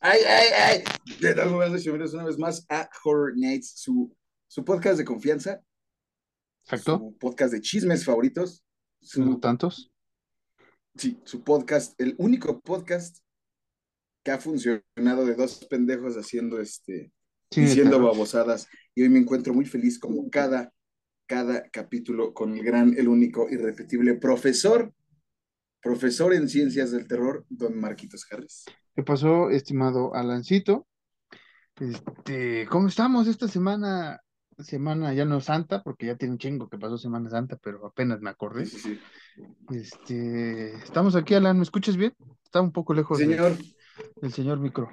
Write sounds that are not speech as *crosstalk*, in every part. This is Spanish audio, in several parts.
Ay, ay, ay. ¿Qué tal? Buenas noches, bienvenidos una vez más a Horror Nights, su, su podcast de confianza, Exacto. su podcast de chismes favoritos, No su, tantos. sí, su podcast, el único podcast que ha funcionado de dos pendejos haciendo este, Sí, diciendo babosadas. Y hoy me encuentro muy feliz como cada, cada capítulo con el gran, el único, irrepetible profesor, profesor en ciencias del terror, don Marquitos Harris. ¿Qué pasó, estimado Alancito? Este, ¿cómo estamos esta semana? Semana ya no santa, porque ya tiene un chingo que pasó Semana Santa, pero apenas me acordé. sí, sí. Este, estamos aquí, Alan, ¿me escuchas bien? Está un poco lejos Señor, del señor micro.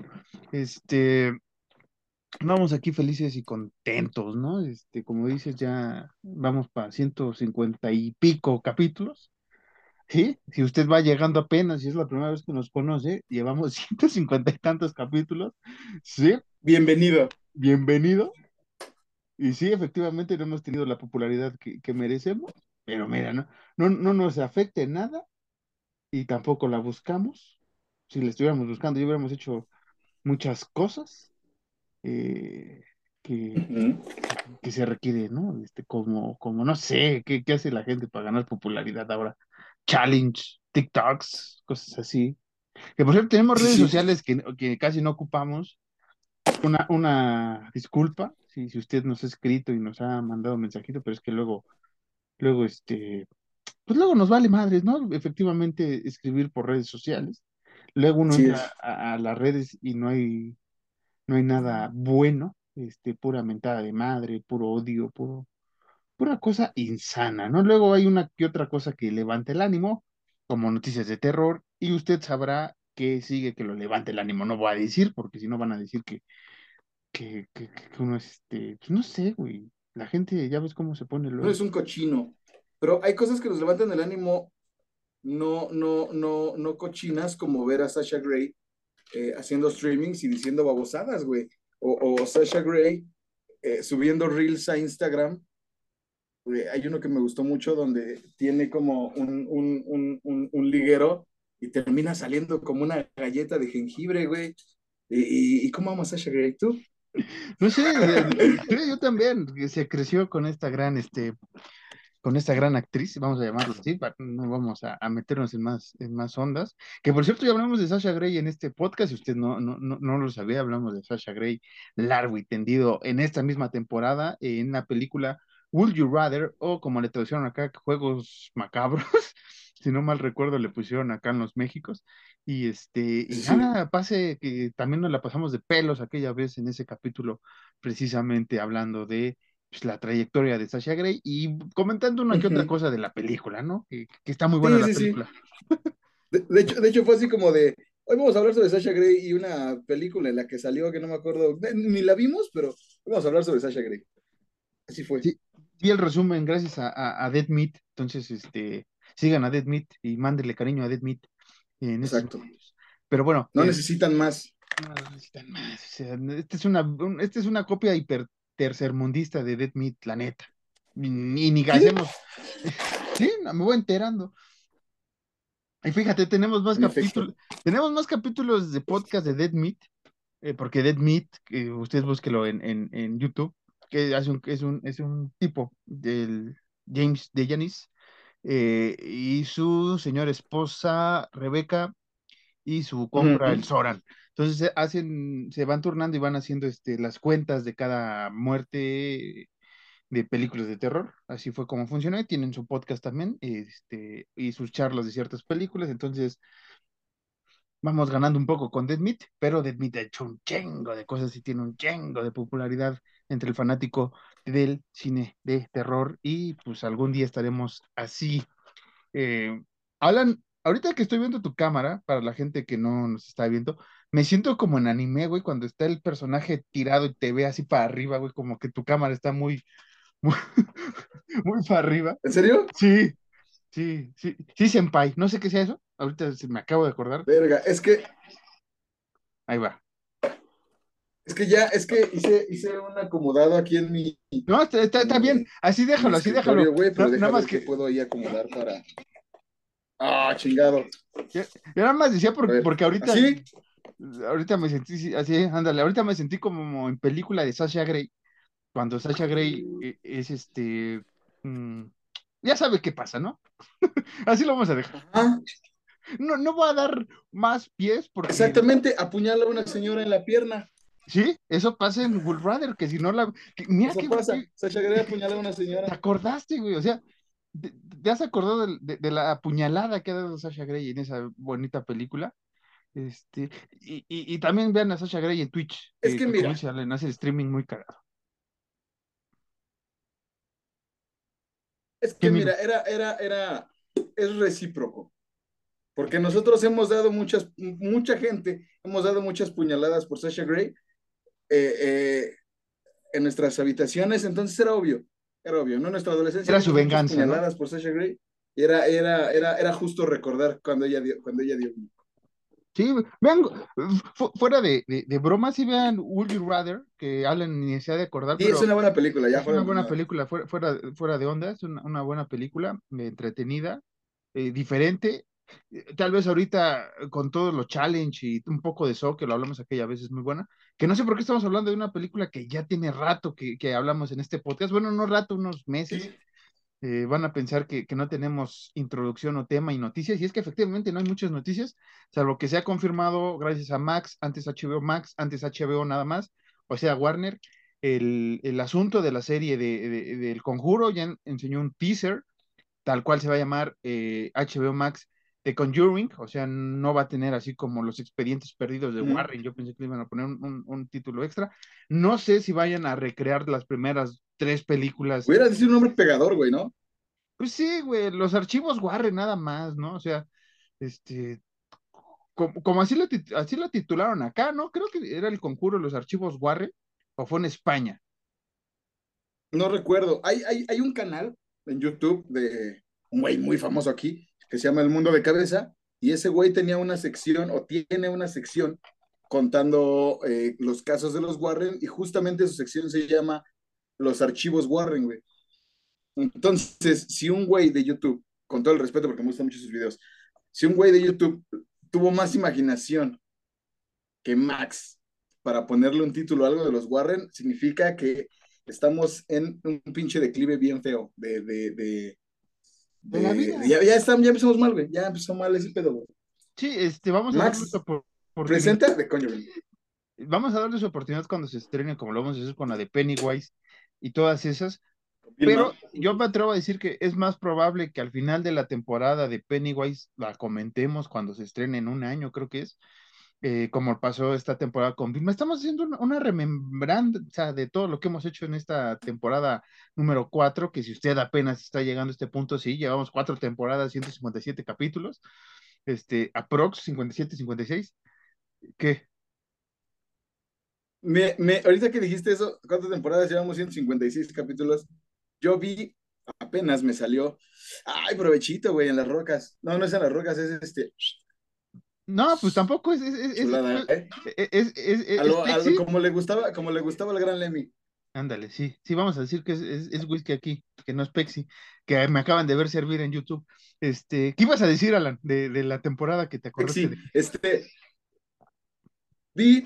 Este, vamos aquí felices y contentos, ¿no? Este, como dices, ya vamos para 150 y pico capítulos. Sí, si usted va llegando apenas y es la primera vez que nos conoce, llevamos *laughs* 150 y tantos capítulos. Sí, bienvenido. bienvenido. Y sí, efectivamente no hemos tenido la popularidad que, que merecemos, pero mira, no, no, no nos afecta en nada y tampoco la buscamos. Si la estuviéramos buscando, ya hubiéramos hecho muchas cosas eh, que, que se requiere, ¿no? Este, como, como no sé, ¿qué, qué hace la gente para ganar popularidad ahora? Challenge, TikToks, cosas así. Que por cierto, tenemos Sí, redes sí. sociales que, que casi no ocupamos. Una, una disculpa si, si usted nos ha escrito y nos ha mandado mensajito, pero es que luego, luego, este, pues luego nos vale madres, ¿no? Efectivamente, escribir por redes sociales. Luego uno Así entra a, a las redes y no hay, no hay nada bueno, este, pura mentada de madre, puro odio, puro, pura cosa insana, ¿no? Luego hay una que otra cosa que levante el ánimo, como noticias de terror, y usted sabrá que sigue que lo levante el ánimo. No voy a decir, porque si no van a decir que, que, que, que uno es, este, pues no sé, güey. La gente ya ves cómo se pone No luego. es un cochino, pero hay cosas que nos levantan el ánimo no, no, no, no cochinas como ver a Sasha Grey eh, haciendo streamings y diciendo babosadas, güey. O, o Sasha Grey eh, subiendo reels a Instagram. Hay uno que me gustó mucho donde tiene como un, un, un, un, liguero y termina saliendo como una galleta de jengibre, güey. ¿Y, y, cómo amo a Grey? ¿Tú? No sé, eh, creo yo también, se creció con esta gran, este, con esta gran actriz, vamos a llamarlo así, no vamos a, meternos en más, en más ondas. Que por cierto, ya hablamos de Sasha Grey en este podcast, si usted no, no, no, no lo sabía, hablamos de Sasha Grey largo y tendido en esta misma temporada, en la película Would You Rather, o como le traducieron acá, Juegos Macabros, *laughs* si no mal recuerdo, le pusieron acá en los Méxicos. Y este, y Sí, nada, pase que también nos la pasamos de pelos aquella vez en ese capítulo, precisamente hablando de pues, la trayectoria de Sasha Grey y comentando una que otra cosa de la película, ¿no? Que, que está muy buena Sí, la sí, película. De, de hecho, de hecho, fue así como de, hoy vamos a hablar sobre Sasha Grey y una película en la que salió, que no me acuerdo, ni la vimos, pero vamos a hablar sobre Sasha Grey. Así fue. Sí, vi el resumen gracias a, a, a Dead Meat, entonces este, sigan a Dead Meat y mándenle cariño a Dead Meat en Exacto. Pero bueno, No eh, necesitan más. no necesitan más. O sea, esta es una, un- esta es una copia hiper tercermundista de Dead Meat, la neta. Ni, ni ¿Qué? hacemos. *laughs* Sí, no, me voy enterando. Y fíjate, tenemos más capítulos, tenemos más capítulos de podcast de Dead Meat, eh, porque Dead Meat, que usted búsquelo en, en, en YouTube, que hace un, es un, es un tipo del James de Janis, eh, y su señora esposa Rebeca y su compra el Ujú. Soran. Entonces se hacen, se van turnando y van haciendo este, las cuentas de cada muerte de películas de terror. Así fue como funcionó. Y tienen su podcast también, este, y sus charlas de ciertas películas. Entonces vamos ganando un poco con Dead Meat, pero Dead Meat ha hecho un chingo de cosas y tiene un chingo de popularidad entre el fanático del cine de terror. Y pues algún día estaremos así. Eh, Alan, ahorita que estoy viendo tu cámara, para la gente que no nos está viendo, me siento como en anime, güey, cuando está el personaje tirado y te ve así para arriba, güey, como que tu cámara está muy, *laughs* muy, muy para arriba. ¿En serio? Sí, sí, sí, sí, senpai, no sé qué sea eso, ahorita me acabo de acordar, Verga, es que, ahí va. Es que ya, es que hice, hice un acomodado aquí en mi, No, está, está, está en bien, así déjalo, así déjalo. güey, pero No, nada más qué que, puedo ahí acomodar para. Ah, chingado. yo, yo nada más decía A por- ver, porque ahorita, ¿así? Ahorita me sentí así, ándale, ahorita me sentí como en película de Sasha Grey, cuando Sasha Grey e- es este, mm, ya sabe qué pasa, ¿no? *laughs* Así lo vamos a dejar. Ajá, No, no voy a dar más pies porque exactamente, apuñala a una señora en la pierna. Sí, eso pasa en Bull Brother, que si no la, que- mira Eso que pasa. Sasha Grey apuñala a una te señora. acordaste, güey, o sea, te, te has acordado de, de la apuñalada que ha dado Sasha Grey en esa bonita película. Este, y, y, y también vean a Sasha Grey en Twitch, Es que, mira. Allen, hace el streaming muy cagado. Es ¿Qué que mira, era, era, era, es recíproco. Porque nosotros hemos dado muchas, mucha gente, hemos dado muchas puñaladas por Sasha Grey eh, eh, en nuestras habitaciones, entonces era obvio, era obvio, ¿no? Nuestra adolescencia Era su venganza, ¿no? puñaladas por Sasha Grey y era, era, era, era justo recordar cuando ella dio, cuando ella dio. Sí, vean, fu- fuera de, de, de bromas, sí vean Would You Rather, que Alan ni se ha de acordar, Y es pero una buena película, ya es fuera una buena película, fuera, fuera, fuera de onda, es una, una buena película, entretenida, eh, diferente. Eh, Tal vez ahorita eh, con todos los challenge y un poco de so, que lo hablamos aquella vez, es muy buena. Que no sé por qué estamos hablando de una película que ya tiene rato que, que hablamos en este podcast. Bueno, no rato, unos meses. Sí, eh, van a pensar que, que no tenemos introducción o tema y noticias, y es que efectivamente no hay muchas noticias, salvo que se ha confirmado gracias a Max, antes HBO Max, antes HBO nada más, o sea, Warner, el, el asunto de la serie de, de- del Conjuro, ya en- enseñó un teaser, tal cual se va a llamar eh, HBO Max The Conjuring, o sea, no va a tener así como los expedientes perdidos de. Warren, yo pensé que le iban a poner un, un- un título extra. No sé si vayan a recrear las primeras tres películas hubiera sido un nombre pegador, güey, ¿no? pues sí, güey, los archivos Warren nada más, ¿no? O sea, este, como, como así, lo, tit- así lo titularon acá, ¿no? Creo que era el conjuro de los archivos Warren, o fue en España. No recuerdo. Hay, hay, hay un canal en YouTube de un güey muy famoso aquí que se llama El Mundo de Cabeza y ese güey tenía una sección o tiene una sección contando eh, los casos de los Warren y justamente su sección se llama Los Archivos Warren, güey. Entonces, si un güey de YouTube, con todo el respeto porque me gustan mucho sus videos, si un güey de YouTube tuvo más imaginación que Max para ponerle un título a algo de los Warren, significa que estamos en un pinche declive bien feo de, de, de, De la vida. ya, ya, estamos, ya empezamos mal, güey, ya empezó mal ese pedo, güey. Sí, este, vamos a darle Max, opor- oportunidad. presenta de coño, güey. Vamos a darle su oportunidad cuando se estrene, como lo vamos a hacer con la de Pennywise y todas esas. Pero yo me atrevo a decir que es más probable que al final de la temporada de Pennywise la comentemos cuando se estrene en un año, creo que es, eh, como pasó esta temporada con Vilma. Estamos haciendo una, remembranza de todo lo que hemos hecho en esta temporada número 4, que si usted apenas está llegando a este punto, sí, llevamos cuatro temporadas, 157 capítulos, este, aprox 57, 56. ¿Qué? Me, me, ahorita que dijiste eso, ¿cuántas temporadas llevamos? 156 capítulos. Yo vi, apenas me salió. Ay, provechito, güey, en las rocas. No, no es en las rocas, es este. No, pues tampoco es, es, ¿eh? como le gustaba, como le gustaba al gran Lemmy. Ándale, sí, sí, vamos a decir que es, whisky aquí, que no es Pepsi, que me acaban de ver servir en YouTube. Este, ¿qué ibas a decir, Alan, de, de la temporada que te acordaste Sí, de? este. Vi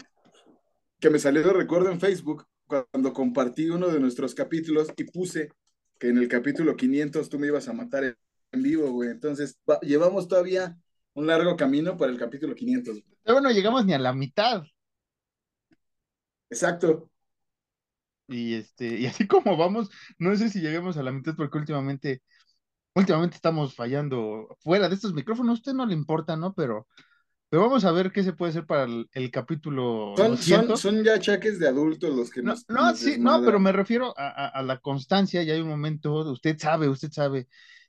que me salió de recuerdo en Facebook cuando compartí uno de nuestros capítulos y puse que en el capítulo 500 tú me ibas a matar en, en vivo, güey. Entonces, va- llevamos todavía un largo camino para el capítulo 500. Todavía no llegamos ni a la mitad. Exacto. Y este, y así como vamos, no sé si lleguemos a la mitad porque últimamente, últimamente estamos fallando fuera de estos micrófonos, a usted no le importa, ¿no? Pero, pero vamos a ver qué se puede hacer para el, el capítulo Son, son, 200. son ya achaques de adultos los que No, nos, no, nos sí, no, pero me refiero a, a- a la constancia y hay un momento, usted sabe, usted sabe,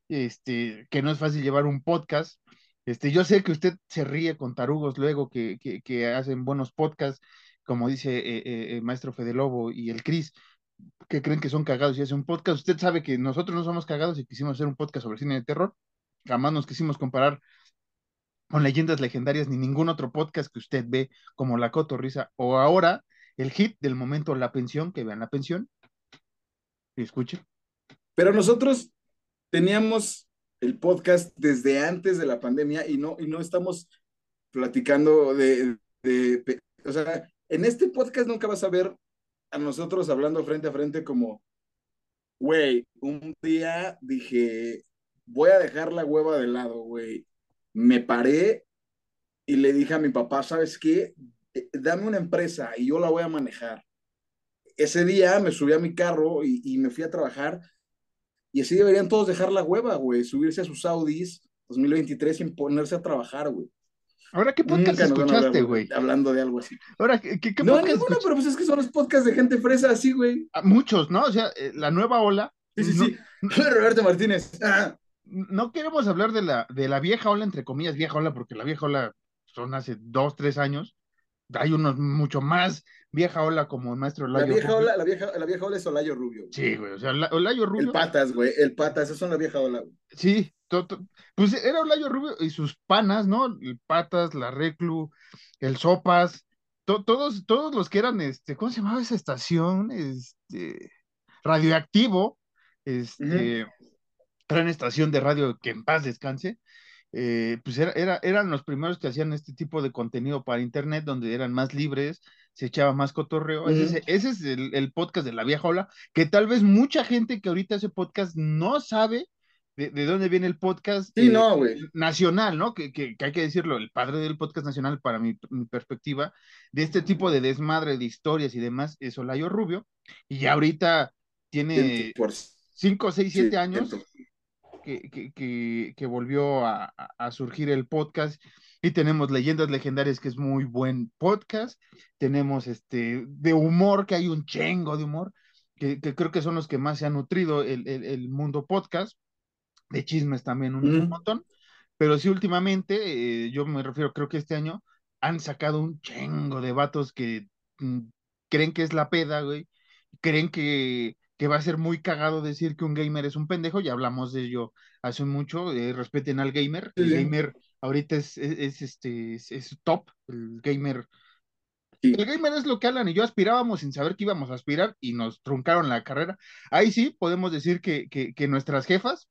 este, que no es fácil llevar un podcast. Este, yo sé que usted se ríe con tarugos luego que, que, que hacen buenos podcasts, como dice eh, eh, maestro Fede Lobo y el Cris, que creen que son cagados y hacen un podcast. Usted sabe que nosotros no somos cagados y quisimos hacer un podcast sobre cine de terror. Jamás nos quisimos comparar con leyendas legendarias ni ningún otro podcast que usted ve como La Cotorrisa o ahora el hit del momento La Pensión, que vean La Pensión y escuchen. Pero nosotros teníamos el podcast desde antes de la pandemia y no, y no estamos platicando de, o sea, en este podcast nunca vas a ver a nosotros hablando frente a frente como, güey, un día dije, voy a dejar la hueva de lado, güey. Me paré y le dije a mi papá, ¿sabes qué? Eh, dame una empresa y yo la voy a manejar. Ese día me subí a mi carro y me fui a trabajar y así deberían todos dejar la hueva, güey, subirse a sus Audis 2023 sin ponerse a trabajar, güey. Ahora, ¿qué podcast escuchaste, güey? Hablando de algo así. Ahora, ¿qué, qué no, ninguno, pero pues es que son los podcasts de gente fresa así, güey. Ah, muchos, ¿no? O sea, eh, la nueva ola. Sí, sí, sí. *laughs* Roberto Martínez. Ah. No queremos hablar de la, de la vieja ola, entre comillas, vieja ola, porque la vieja ola son hace dos, tres años. Hay unos mucho más vieja ola como el maestro Olayo. La vieja ola, la vieja, la vieja ola es Olayo Rubio. Sí, güey, o sea, Olayo Rubio. El patas, güey, el patas, eso es una vieja ola. Sí, pues era Olayo Rubio y sus panas, ¿no? El patas, la reclu, el sopas, todos, todos los que eran, este, ¿cómo se llamaba esa estación? Este, radioactivo, este, gran estación de radio que en paz descanse. Eh, pues era, era, eran los primeros que hacían este tipo de contenido para internet, donde eran más libres, se echaba más cotorreo. ese, es el, podcast de la vieja ola, que tal vez mucha gente que ahorita hace podcast no sabe de, dónde viene el podcast sí, no, nacional, ¿no? Que, que, hay que decirlo, el padre del podcast nacional, para mi, perspectiva, de este tipo de desmadre de historias y demás, es Olayo Rubio, y ya ahorita tiene 5, 6, 7 años que, que, volvió a, surgir el podcast. Y tenemos Leyendas Legendarias, que es muy buen podcast. Tenemos este de humor, que hay un chengo de humor, que, creo que son los que más se han nutrido el, el, mundo podcast. De chismes también un, montón. Pero sí, últimamente, eh, yo me refiero, creo que este año han sacado un chengo de vatos que mm, creen que es la peda, güey. Creen que que va a ser muy cagado decir que un gamer es un pendejo, ya hablamos de ello hace mucho, eh, respeten al gamer, el gamer ahorita es, es, este, es, top, el gamer. El gamer es lo que Alan y yo aspirábamos sin saber que íbamos a aspirar y nos truncaron la carrera. Ahí sí podemos decir que, que, nuestras jefas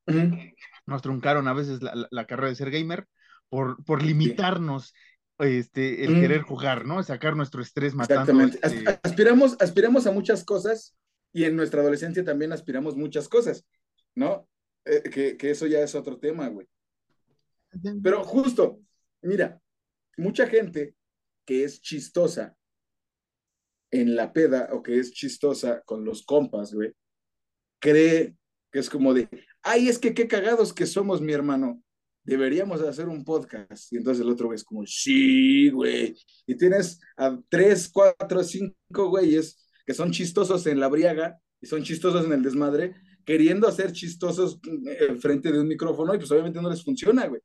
nos truncaron a veces la, carrera de ser gamer por, por limitarnos este, el querer jugar, ¿no? Sacar nuestro estrés matando. Exactamente. Este aspiramos, aspiramos a muchas cosas y en nuestra adolescencia también aspiramos muchas cosas, ¿no? Eh, que, que, eso ya es otro tema, güey. Pero justo, mira, mucha gente que es chistosa en la peda o que es chistosa con los compas, güey, cree que es como de, ay, es que qué cagados que somos, mi hermano. Deberíamos hacer un podcast. Y entonces el otro güey es como, sí, güey. Y tienes a tres, cuatro, cinco güeyes que son chistosos en la briaga y son chistosos en el desmadre, queriendo hacer chistosos eh, frente de un micrófono y pues obviamente no les funciona, güey.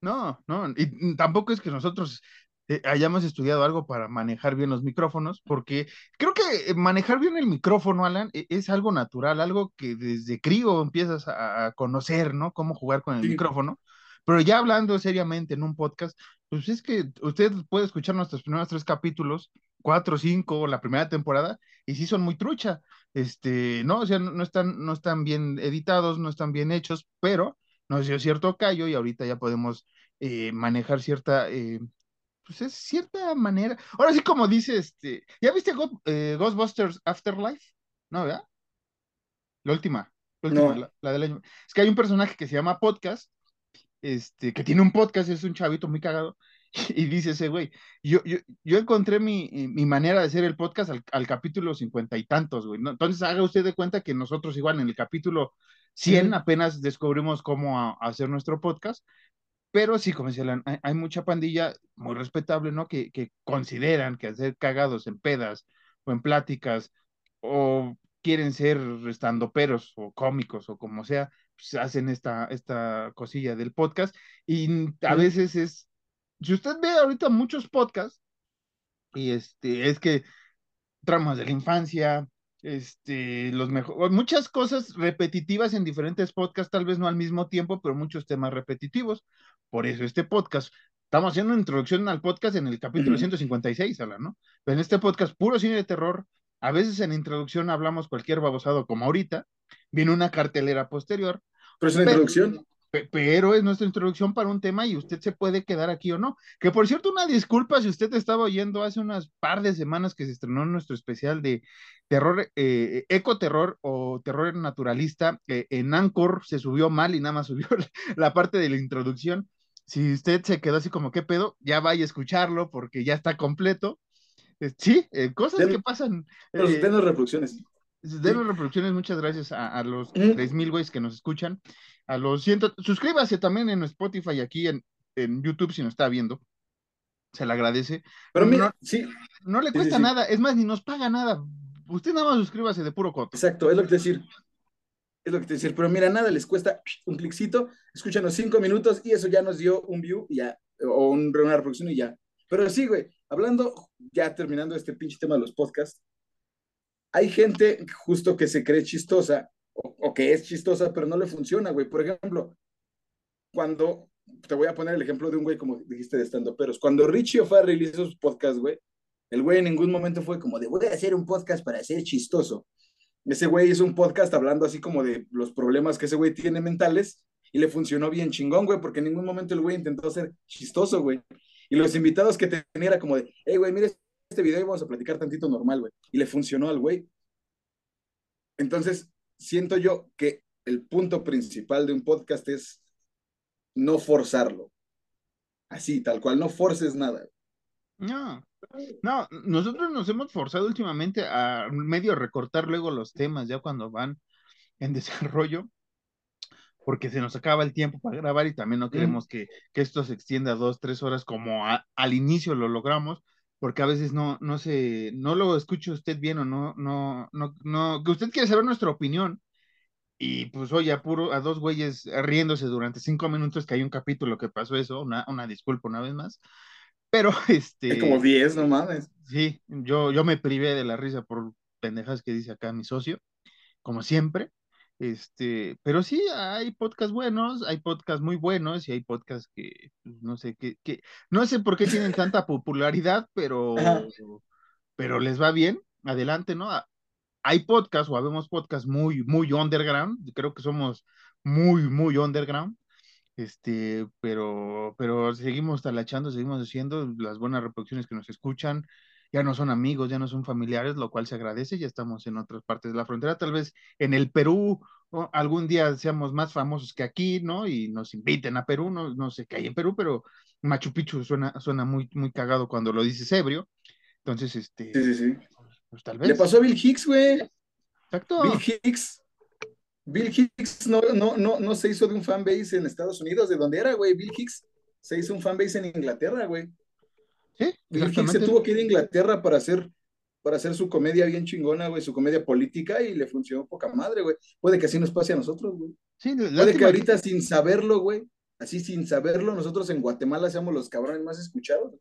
No, no, y tampoco es que nosotros eh, hayamos estudiado algo para manejar bien los micrófonos, porque creo que manejar bien el micrófono, Alan, e, es algo natural, algo que desde crío empiezas a, conocer, ¿no? Cómo jugar con el micrófono. Pero ya hablando seriamente en un podcast, pues es que usted puede escuchar nuestros primeros tres capítulos cuatro, cinco, la primera temporada, y sí son muy trucha, este, ¿no? O sea, no, están, no están bien editados, no están bien hechos, pero nos dio cierto callo y ahorita ya podemos eh, manejar cierta, eh, pues es cierta manera. Ahora sí, como dice, este, ¿ya viste eh, Ghostbusters Afterlife? ¿No, verdad? La última, la última, la, del año. Es que hay un personaje que se llama Podcast, este, que tiene un podcast, es un chavito muy cagado, *laughs* y dice ese güey, yo, yo, yo encontré mi, mi, manera de hacer el podcast al, capítulo cincuenta y tantos, güey. ¿no? Entonces haga usted de cuenta que nosotros igual en el capítulo 100 apenas descubrimos cómo hacer nuestro podcast, pero sí, como decía, hay, hay, mucha pandilla muy respetable, ¿no? Que, que consideran que hacer cagados en pedas o en pláticas o quieren ser peros o cómicos o como sea, pues hacen esta, esta cosilla del podcast y a veces es si usted ve ahorita muchos podcasts, y este, es que tramas de la infancia, este, los mejores, muchas cosas repetitivas en diferentes podcasts, tal vez no al mismo tiempo, pero muchos temas repetitivos. Por eso este podcast, estamos haciendo una introducción al podcast en el capítulo 156, ¿no? Pero en este podcast, puro cine de terror, a veces en introducción hablamos cualquier babosado como ahorita, viene una cartelera posterior. Pero es una introducción. Pero es nuestra introducción para un tema y usted se puede quedar aquí o no. Que por cierto, una disculpa si usted estaba oyendo hace unas par de semanas que se estrenó nuestro especial de terror, eh, ecoterror o terror naturalista. Eh, en Anchor se subió mal y nada más subió *laughs* la parte de la introducción. Si usted se quedó así como, ¿qué pedo? Ya vaya a escucharlo porque ya está completo. Eh, sí, cosas que pasan. denos reproducciones. Denos reproducciones, muchas gracias a, a los tres mil güeyes que nos escuchan a los ciento. Suscríbase también en Spotify aquí en, en YouTube si nos está viendo. Se le agradece. Pero mira, no, sí. No le cuesta nada, es más, ni nos paga nada. Usted nada más suscríbase de puro coto. Exacto, es lo que te decir. Es lo que te decir. Pero mira, nada les cuesta un cliccito, escúchanos cinco minutos y eso ya nos dio un view y ya, o una reproducción y ya. Pero sí, güey, hablando, ya terminando este pinche tema de los podcasts, hay gente justo que se cree chistosa o, que es chistosa, pero no le funciona, güey. Por ejemplo, cuando, te voy a poner el ejemplo de un güey, como dijiste, de estando peros. Cuando Richie O'Farrell hizo sus podcasts, güey, el güey en ningún momento fue como de voy a hacer un podcast para ser chistoso. Ese güey hizo un podcast hablando así como de los problemas que ese güey tiene mentales y le funcionó bien chingón, güey, porque en ningún momento el güey intentó ser chistoso, güey. Y los invitados que tenía era como de, hey, güey, mire este video y vamos a platicar tantito normal, güey. Y le funcionó al güey. Entonces, siento yo que el punto principal de un podcast es no forzarlo. Así, tal cual, no forces nada. No, no, nosotros nos hemos forzado últimamente a medio recortar luego los temas ya cuando van en *laughs* desarrollo, porque se nos acaba el tiempo para grabar y también no queremos que, que, esto se extienda dos, tres horas como al inicio lo logramos, porque a veces no, no se, no lo escucha usted bien o no, no, no, no, que usted quiere saber nuestra opinión. Y pues oye, a puro, a dos güeyes riéndose durante cinco minutos que hay un capítulo que pasó eso, una, una disculpa una vez más. Pero *laughs* este. Es como diez, no mames. Sí, yo, yo me privé de la risa por pendejas que dice acá mi socio, como siempre. Este, pero sí, hay podcasts buenos, hay podcasts muy buenos y hay podcasts que pues, no sé qué, que, no sé por qué tienen *laughs* tanta popularidad, pero, pero les va bien. Adelante, ¿no? Ah, hay podcasts o habemos podcasts muy, muy underground. Creo que somos muy, muy underground. Este, pero, pero seguimos talachando, seguimos haciendo las buenas reproducciones que nos escuchan ya no son amigos, ya no son familiares, lo cual se agradece, ya estamos en otras partes de la frontera, tal vez en el Perú algún día seamos más famosos que aquí, ¿no? Y nos inviten a Perú, no, no sé qué hay en Perú, pero Machu Picchu suena, suena muy, muy cagado cuando lo dices ebrio, entonces, este... Sí, sí, sí. Pues, tal vez. Le pasó a Bill Hicks, güey. Exacto. Bill Hicks. Bill Hicks no, no, no, no se hizo de un fanbase en Estados Unidos, ¿de dónde era, güey? Bill Hicks se hizo un fanbase en Inglaterra, güey. Sí, se tuvo que ir a Inglaterra para hacer, para hacer su comedia bien chingona, güey, su comedia política y le funcionó poca madre, güey. Puede que así nos pase a nosotros, güey. Sí, Puede que ahorita sin saberlo, güey, así sin saberlo, nosotros en Guatemala seamos los cabrones más escuchados.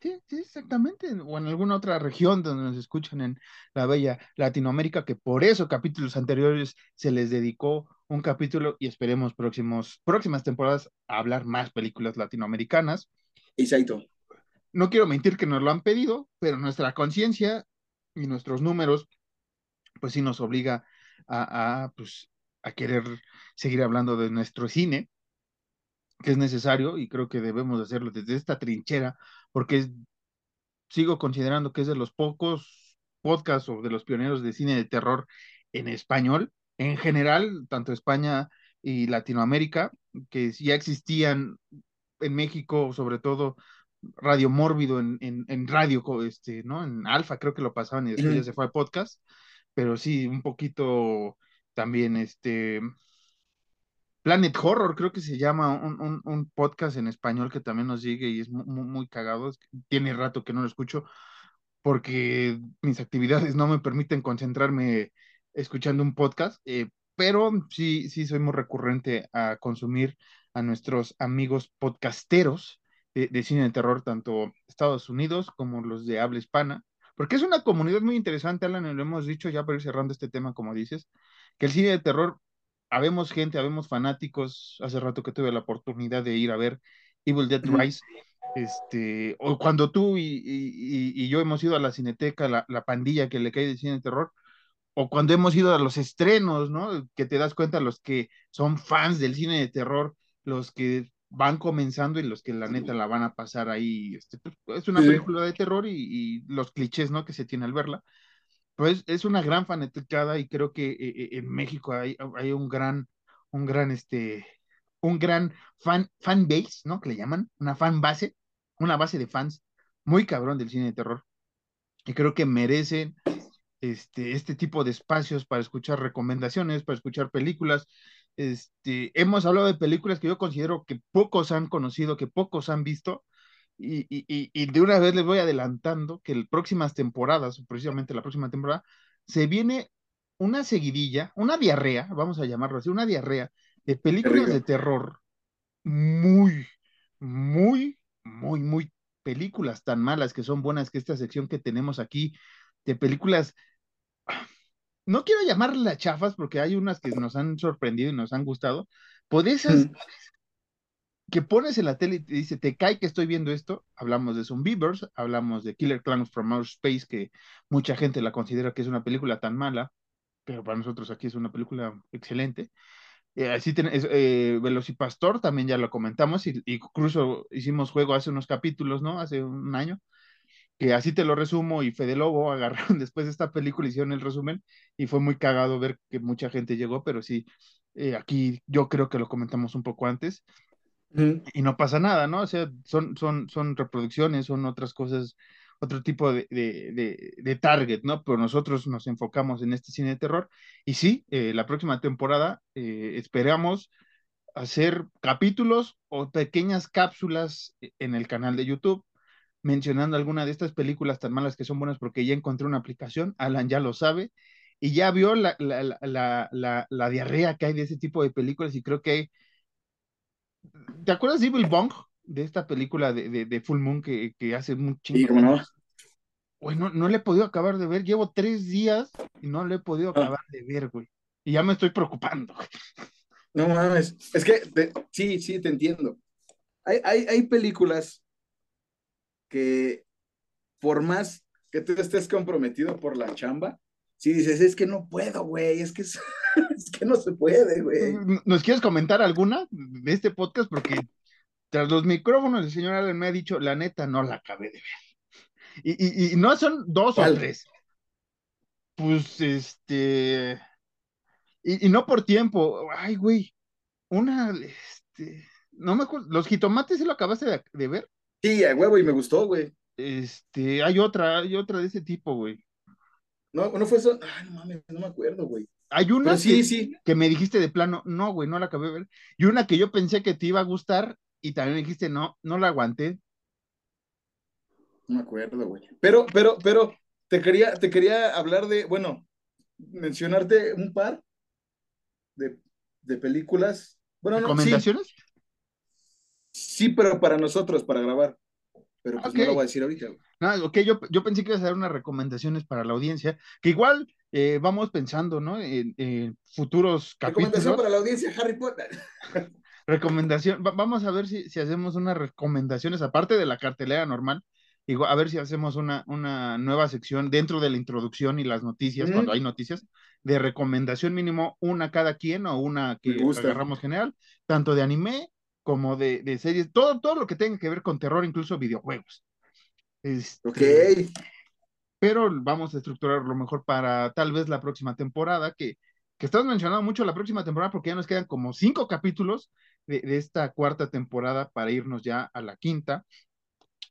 Sí, sí, exactamente. O en alguna otra región donde nos escuchan en la bella Latinoamérica, que por eso capítulos anteriores se les dedicó un capítulo y esperemos próximos, próximas temporadas a hablar más películas latinoamericanas. Y Saito no quiero mentir que nos lo han pedido, pero nuestra conciencia y nuestros números, pues sí nos obliga a, pues, a querer seguir hablando de nuestro cine, que es necesario y creo que debemos hacerlo desde esta trinchera, porque sigo considerando que es de los pocos podcasts o de los pioneros de cine de terror en español, en general, tanto España y Latinoamérica, que ya existían en México, sobre todo Radio Mórbido en, en, radio, este, ¿no? En Alfa creo que lo pasaban y después ya se fue al podcast, pero sí, un poquito también, este, Planet Horror creo que se llama un, un, podcast en español que también nos sigue y es muy, muy cagado, tiene rato que no lo escucho porque mis actividades no me permiten concentrarme escuchando un podcast, eh, pero sí, sí soy muy recurrente a consumir a nuestros amigos podcasteros de, cine de terror, tanto Estados Unidos como los de habla hispana, porque es una comunidad muy interesante, Alan, y lo hemos dicho ya para ir cerrando este tema, como dices, que el cine de terror, habemos gente, habemos fanáticos, hace rato que tuve la oportunidad de ir a ver Evil Dead Rise, este, o cuando tú y, y, yo hemos ido a la cineteca, la, la, pandilla que le cae de cine de terror, o cuando hemos ido a los estrenos, ¿no? Que te das cuenta los que son fans del cine de terror, los que van comenzando y los que la neta la van a pasar ahí. Este, pues, es una película de terror y, y, los clichés, ¿no? Que se tiene al verla. Pues es una gran fanaticada y creo que eh, eh, en México hay, hay un gran, un gran, este, un gran fan, fan base, ¿no? Que le llaman, una fan base, una base de fans muy cabrón del cine de terror. Y creo que merecen este, este tipo de espacios para escuchar recomendaciones, para escuchar películas. Este, hemos hablado de películas que yo considero que pocos han conocido, que pocos han visto, y, y, y de una vez les voy adelantando que en próximas temporadas, precisamente la próxima temporada, se viene una seguidilla, una diarrea, vamos a llamarlo así, una diarrea de películas de terror muy, muy, muy, muy películas tan malas que son buenas que esta sección que tenemos aquí de películas no quiero llamarlas chafas porque hay unas que nos han sorprendido y nos han gustado, pues esas que pones en la tele y te dice, te cae que estoy viendo esto, hablamos de Zombievers, hablamos de Killer Clowns from Outer Space, que mucha gente la considera que es una película tan mala, pero para nosotros aquí es una película excelente. Eh, así tenemos eh, Velocipastor, también ya lo comentamos, y, y, incluso hicimos juego hace unos capítulos, ¿no? Hace un año, que así te lo resumo, y Fede Lobo *laughs* agarraron después de esta película, hicieron el resumen, y fue muy cagado ver que mucha gente llegó, pero sí, eh, aquí yo creo que lo comentamos un poco antes, mm. y no pasa nada, ¿no? O sea, son, son, son reproducciones, son otras cosas, otro tipo de, de, de, target, ¿no? Pero nosotros nos enfocamos en este cine de terror, y sí, eh, la próxima temporada eh, esperamos hacer capítulos o pequeñas cápsulas en el canal de YouTube mencionando alguna de estas películas tan malas que son buenas porque ya encontré una aplicación, Alan ya lo sabe, y ya vio la, la, la, la diarrea que hay de ese tipo de películas y creo que hay... ¿Te acuerdas de Evil Bong? De esta película de, de, de Full Moon que, que, hace un chingo. no? Güey, no, no le he podido acabar de ver. Llevo tres días y no le he podido ah. acabar de ver, güey. Y ya me estoy preocupando. No mames. Es que sí, sí, te entiendo. Hay, hay, hay películas que por más que tú estés comprometido por la chamba, si dices, es que no puedo, güey, es que, es, *laughs* que no se puede, güey. ¿Nos quieres comentar alguna de este podcast? Porque tras los micrófonos, el señor Allen me ha dicho, la neta, no la acabé de ver. Y, y, no son dos o tres. Pues, este... Y, no por tiempo. Ay, güey. Una, este... No me acuerdo. ¿Los jitomates se lo acabaste de, de ver? Sí, a huevo, y me gustó, güey. Este, hay otra, hay otra de ese tipo, güey. No, no fue eso. Ay, no mames, no me acuerdo, güey. Hay una sí, que, sí. que me dijiste de plano, no, güey, no la acabé de ver. Y una que yo pensé que te iba a gustar y también me dijiste, no, no la aguanté. No me acuerdo, güey. Pero, pero, pero, te quería, te quería hablar de, bueno, mencionarte un par de, de películas. Bueno, ¿Recomendaciones? Sí, pero para nosotros, para grabar. Pero pues no lo voy a decir ahorita. No, ok, yo, yo pensé que ibas a dar unas recomendaciones para la audiencia, que igual eh, vamos pensando, ¿no? En, futuros capítulos. Recomendación para la audiencia, Harry Potter. *laughs* Recomendación, vamos a ver si, si hacemos unas recomendaciones, aparte de la cartelera normal, igual, a ver si hacemos una, una nueva sección dentro de la introducción y las noticias, cuando hay noticias, de recomendación mínimo, una cada quien o una que agarramos general, tanto de anime como de, de, series, todo, todo lo que tenga que ver con terror, incluso videojuegos. Este, ok. Pero vamos a estructurar lo mejor para tal vez la próxima temporada, que, que estamos mencionando mucho la próxima temporada porque ya nos quedan como cinco capítulos de, de esta cuarta temporada para irnos ya a la quinta.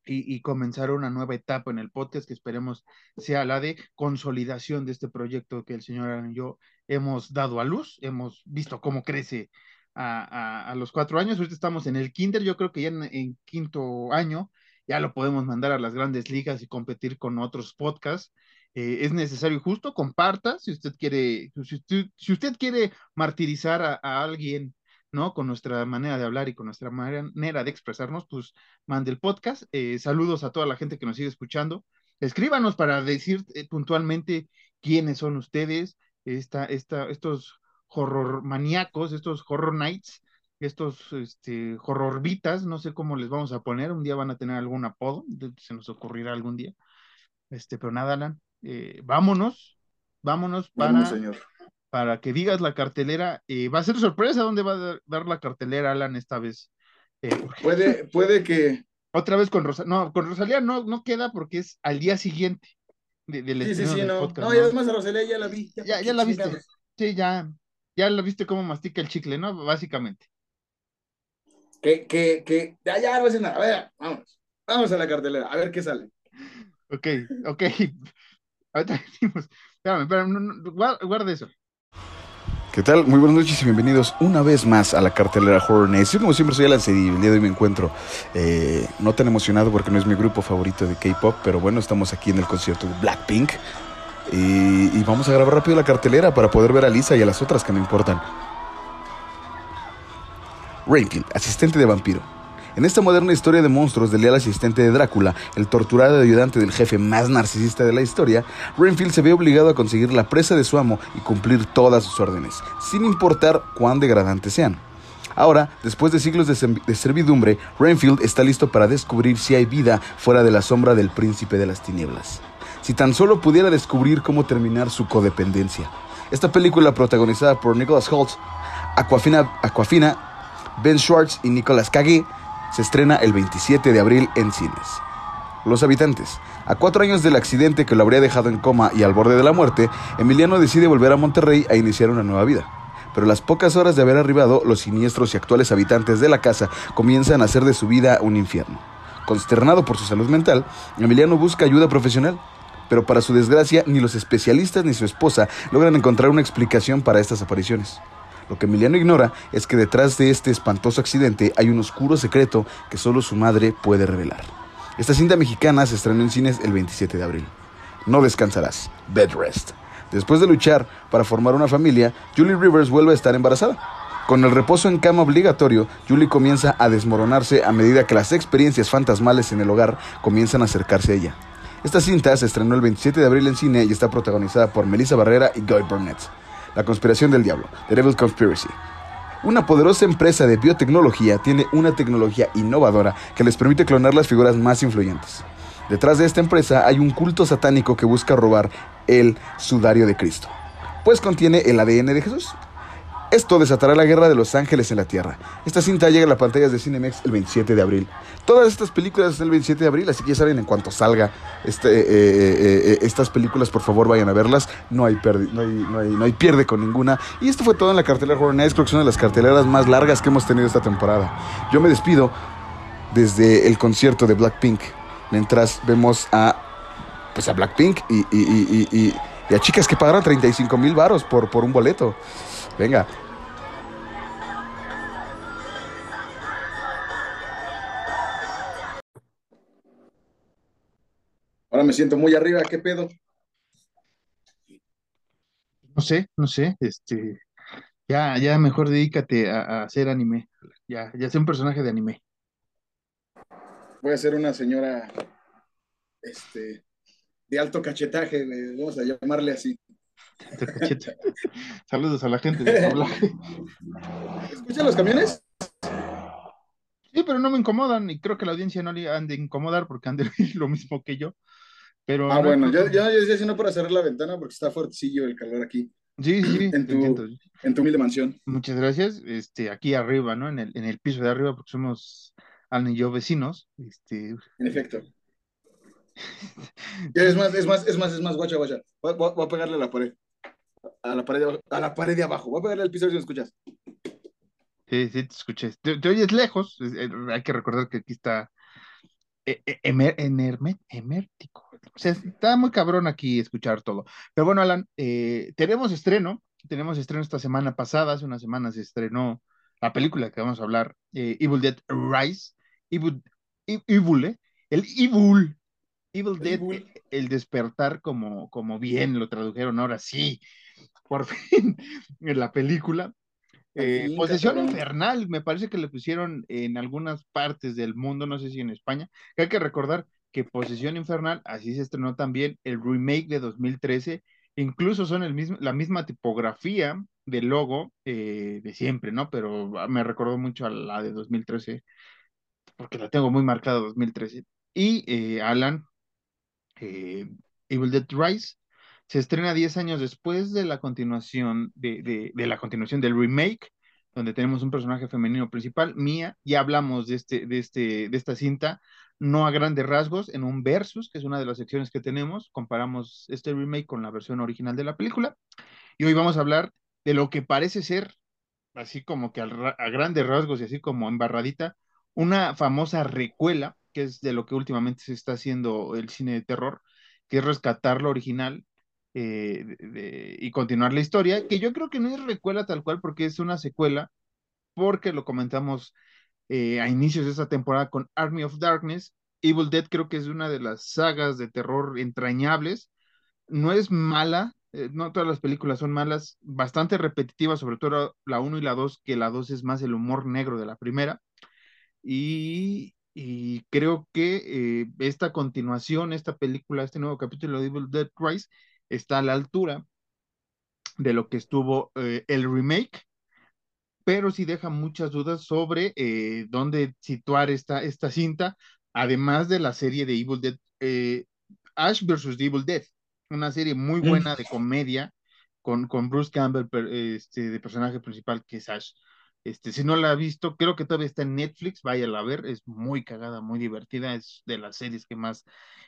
Y, y, comenzar una nueva etapa en el podcast que esperemos sea la de consolidación de este proyecto que el señor y yo hemos dado a luz, hemos visto cómo crece a, a, los cuatro años, ahorita estamos en el kinder, yo creo que ya en, quinto año ya lo podemos mandar a las grandes ligas y competir con otros podcasts. Eh, es necesario y justo, comparta si usted quiere, si usted, quiere martirizar a, a, alguien, ¿no? Con nuestra manera de hablar y con nuestra manera de expresarnos, pues mande el podcast. Eh, saludos a toda la gente que nos sigue escuchando. Escríbanos para decir eh, puntualmente quiénes son ustedes, esta, esta, estos horror maníacos, estos horror nights, estos este, horrorvitas, no sé cómo les vamos a poner, un día van a tener algún apodo, se nos ocurrirá algún día. Este, pero nada, Alan, eh, vámonos, vámonos para señor. para que digas la cartelera. Eh, va a ser sorpresa dónde va a dar la cartelera, Alan, esta vez. Eh, puede, puede que. Otra vez con Rosalía. No, con Rosalía no, no queda porque es al día siguiente del sí, sí, sí, no. no, y además a Rosalía ya la vi. Ya, ya, la viste. Sí, ya, ya la viste cómo mastica el chicle, ¿no? Básicamente. Que, que, que, ya, ya no a nada. A ver, vamos. Vamos a la cartelera, a ver qué sale. Ok, ok. *laughs* Ahorita decimos. Espérame, espérame, guarda eso. ¿Qué tal? Muy buenas noches y bienvenidos una vez más a la cartelera Horror Nights. Yo como siempre soy Alan Cedillo, el día de hoy me encuentro eh, no tan emocionado porque no es mi grupo favorito de K-Pop, pero bueno, estamos aquí en el concierto de Blackpink y, vamos a grabar rápido la cartelera para poder ver a Lisa y a las otras que no importan. Rainfield, asistente de vampiro. En esta moderna historia de monstruos del leal asistente de Drácula, el torturado ayudante del jefe más narcisista de la historia, Renfield se ve obligado a conseguir la presa de su amo y cumplir todas sus órdenes, sin importar cuán degradantes sean. Ahora, después de siglos de, servidumbre, Renfield está listo para descubrir si hay vida fuera de la sombra del príncipe de las tinieblas. Si tan solo pudiera descubrir cómo terminar su codependencia. Esta película protagonizada por Nicholas Holt, Aquafina, Ben Schwartz y Nicolas Cage se estrena el 27 de abril en cines. Los habitantes. A cuatro años del accidente que lo habría dejado en coma y al borde de la muerte, Emiliano decide volver a Monterrey a iniciar una nueva vida. Pero las pocas horas de haber arribado, los siniestros y actuales habitantes de la casa comienzan a hacer de su vida un infierno. Consternado por su salud mental, Emiliano busca ayuda profesional, pero para su desgracia ni los especialistas ni su esposa logran encontrar una explicación para estas apariciones. Lo que Emiliano ignora es que detrás de este espantoso accidente hay un oscuro secreto que solo su madre puede revelar. Esta cinta mexicana se estrenó en cines el 27 de abril. No descansarás. Bed rest. Después de luchar para formar una familia, Julie Rivers vuelve a estar embarazada. Con el reposo en cama obligatorio, Julie comienza a desmoronarse a medida que las experiencias fantasmales en el hogar comienzan a acercarse a ella. Esta cinta se estrenó el 27 de abril en cine y está protagonizada por Melissa Barrera y Guy Burnett. La conspiración del diablo, The Devil Conspiracy. Una poderosa empresa de biotecnología tiene una tecnología innovadora que les permite clonar las figuras más influyentes. Detrás de esta empresa hay un culto satánico que busca robar el sudario de Cristo, pues contiene el ADN de Jesús. Esto desatará la guerra de los ángeles en la tierra. Esta cinta llega a las pantallas de Cinemex el 27 de abril. Todas estas películas están el 27 de abril, así que ya saben, en cuanto salga este, eh, eh, eh, estas películas, por favor vayan a verlas. No hay, no, hay, no, hay, pierde con ninguna. Y esto fue todo en la cartelera Horror Nights. Creo que es una de las carteleras más largas que hemos tenido esta temporada. Yo me despido desde el concierto de Blackpink, mientras vemos a, pues a Blackpink y, y, y a chicas que pagaron 35 mil varos por, por un boleto. Venga. Ahora me siento muy arriba, ¿qué pedo? No sé, no sé, este, ya, ya mejor dedícate a, hacer anime, ya, ya sé un personaje de anime. Voy a ser una señora, este, de alto cachetaje, vamos a llamarle así. Saludos a la gente de *laughs* ¿Escuchan los camiones? Sí, pero no me incomodan y creo que la audiencia no le han de incomodar porque han de oír lo mismo que yo. Pero ah, bueno, yo, yo, decía si no para cerrar la ventana porque está fuertecillo el calor aquí. Sí, sí, en tu, en tu humilde mansión. Muchas gracias. Este, aquí arriba, ¿no? En el, en el piso de arriba, porque somos Alan y yo vecinos. Este... En efecto. es más, es más, es más, es más, guacha, guacha. Voy, voy a pegarle a la pared a la pared de, a la pared de abajo. Voy a pegarle al piso si me escuchas. Sí, sí, te escuché. Te, oyes lejos. Eh, hay que recordar que aquí está eh, eh, emer, emértico. O sea, está muy cabrón aquí escuchar todo. Pero bueno, Alan, tenemos estreno. Tenemos estreno esta semana pasada. Hace unas semanas se estrenó la película que vamos a hablar, Evil Dead Rise. Evil, Evil, el Evil. Evil Dead, el despertar como, como bien lo tradujeron ahora sí, por *laughs* fin en la película. Eh, posesión infernal, me parece que le pusieron en algunas partes del mundo, no sé si en España, que hay que recordar que Posesión Infernal, así se estrenó también el remake de 2013, incluso son el mismo, la misma tipografía del logo eh, de siempre, ¿no? Pero me recordó mucho a la de 2013, porque la tengo muy marcada 2013. Y eh, Alan, Evil Dead Rise, se estrena 10 años después de la continuación, de, de, de, la continuación del remake, donde tenemos un personaje femenino principal, Mia, ya hablamos de, este, de, este, de esta cinta, no a grandes rasgos, en un versus, que es una de las secciones que tenemos, comparamos este remake con la versión original de la película, y hoy vamos a hablar de lo que parece ser, así como que a, a grandes rasgos y así como embarradita, una famosa recuela, que es de lo que últimamente se está haciendo el cine de terror, que es rescatar lo original eh, de, y continuar la historia, que yo creo que no es recuela tal cual porque es una secuela, porque lo comentamos eh, a inicios de esta temporada con Army of Darkness. Evil Dead creo que es una de las sagas de terror entrañables. No es mala, eh, no todas las películas son malas, bastante repetitivas, sobre todo la 1 y la 2, que la 2 es más el humor negro de la primera. Y, y creo que eh, esta continuación, esta película, este nuevo capítulo de Evil Dead Rise está a la altura de lo que estuvo eh, el remake, pero sí deja muchas dudas sobre eh, dónde situar esta, esta cinta, además de la serie de Evil Dead, eh, Ash vs. Evil Dead, una serie muy buena de comedia con, con Bruce Campbell este, de personaje principal que es Ash. Este, si no la ha visto, creo que todavía está en Netflix, váyala a ver, es muy cagada, muy divertida, es de las series que más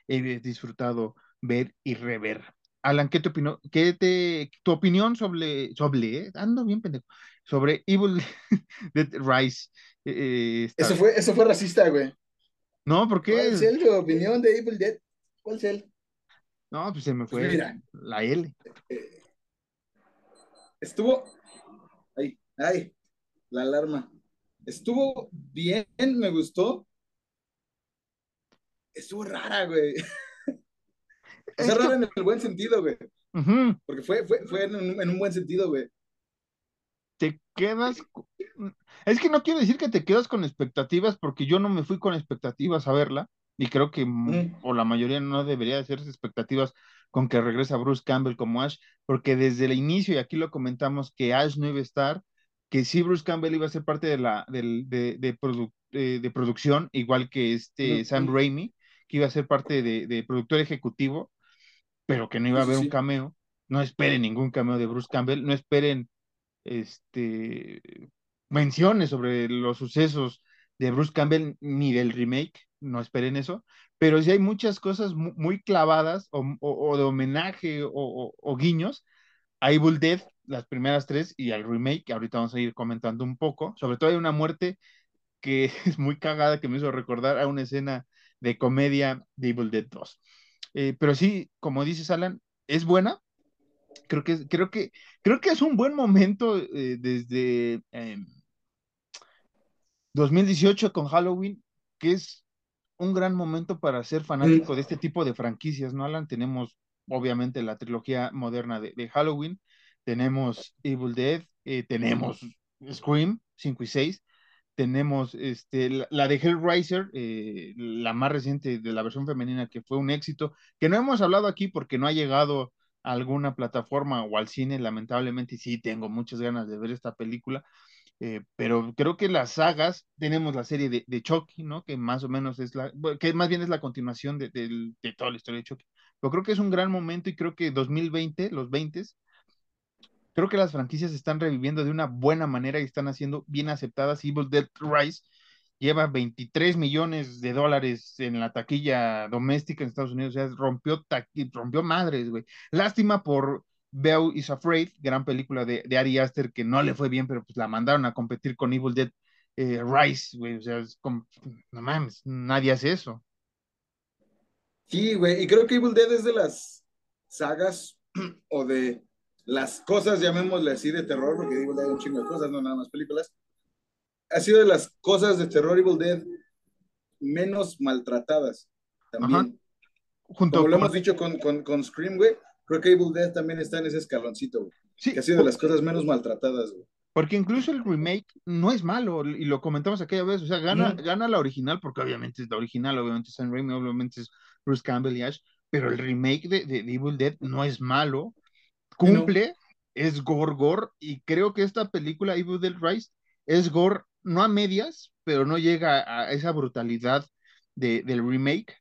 he disfrutado ver y rever. Alan, ¿qué te opinó? ¿Qué te, tu opinión sobre, sobre, eh? ando bien pendejo, sobre Evil *laughs* Dead Rise? Eh, eso, fue, eso fue racista, güey. No, ¿por qué? ¿Cuál es tu opinión de Evil Dead? ¿Cuál es el? No, pues se me fue pues mira, la L. Eh, estuvo, ay, ay, la alarma. Estuvo bien, me gustó. Estuvo rara, güey. *laughs* Es que... en el buen sentido, güey. Uh -huh. Porque fue, fue, fue en, un, en, un, buen sentido, güey. Te quedas. Es que no quiero decir que te quedas con expectativas, porque yo no me fui con expectativas a verla, y creo que, mm. o la mayoría no debería hacerse expectativas con que regresa Bruce Campbell como Ash, porque desde el inicio, y aquí lo comentamos, que Ash no iba a estar, que sí Bruce Campbell iba a ser parte de la de, de, de, produ, de producción, igual que este. Sam Raimi, que iba a ser parte de, productor ejecutivo, pero que no iba a haber sí. un cameo. No esperen ningún cameo de Bruce Campbell, no esperen este menciones sobre los sucesos de Bruce Campbell ni del remake, no esperen eso, pero sí hay muchas cosas muy, muy clavadas o, o, o, de homenaje o, o, guiños a Evil Dead, las primeras tres, y al remake, que ahorita vamos a ir comentando un poco, sobre todo hay una muerte que *laughs* es muy cagada, que me hizo recordar a una escena de comedia de Evil Dead 2. Eh, pero sí, como dices, Alan, es buena. Creo que, creo que, creo que es un buen momento eh, desde eh, 2018 con Halloween, que es un gran momento para ser fanático de este tipo de franquicias, ¿no, Alan? Tenemos, obviamente, la trilogía moderna de, de Halloween, tenemos Evil Dead, eh, tenemos Scream 5 y 6, tenemos este, la, la de Hellraiser, eh, la más reciente de la versión femenina, que fue un éxito, que no hemos hablado aquí porque no ha llegado a alguna plataforma o al cine, lamentablemente, sí tengo muchas ganas de ver esta película, eh, pero creo que las sagas, tenemos la serie de, de, Chucky, ¿no? Que más o menos es la, que más bien es la continuación de, de, de toda la historia de Chucky, pero creo que es un gran momento y creo que 2020, los 20 creo que las franquicias están reviviendo de una buena manera y están haciendo bien aceptadas. Evil Dead Rise lleva 23 millones de dólares en la taquilla doméstica en Estados Unidos, o sea, rompió, rompió madres, güey. Lástima por Bell is Afraid, gran película de, de, Ari Aster que no le fue bien, pero pues la mandaron a competir con Evil Dead eh, Rise, güey, o sea, es como, no mames, nadie hace eso. Sí, güey, y creo que Evil Dead es de las sagas *clears throat* o de las cosas, llamémosle así, de terror, porque Evil Dead hay un chingo de cosas, no nada más películas, ha sido de las cosas de terror Evil Dead menos maltratadas también. Ajá. Junto Como con... lo hemos dicho con, con, con Scream, güey, creo que Evil Dead también está en ese escaloncito, güey. Sí, que ha sido de las cosas menos maltratadas, güey. Porque incluso el remake no es malo, y lo comentamos aquella vez, o sea, gana, mm. gana la original, porque obviamente es la original, obviamente es Sam Raimi, obviamente es Bruce Campbell y Ash, pero el remake de, de, de Evil Dead no es malo, cumple, no. es gore gore, y creo que esta película, Evil Dead Rise, es gore no a medias, pero no llega a esa brutalidad de, del remake,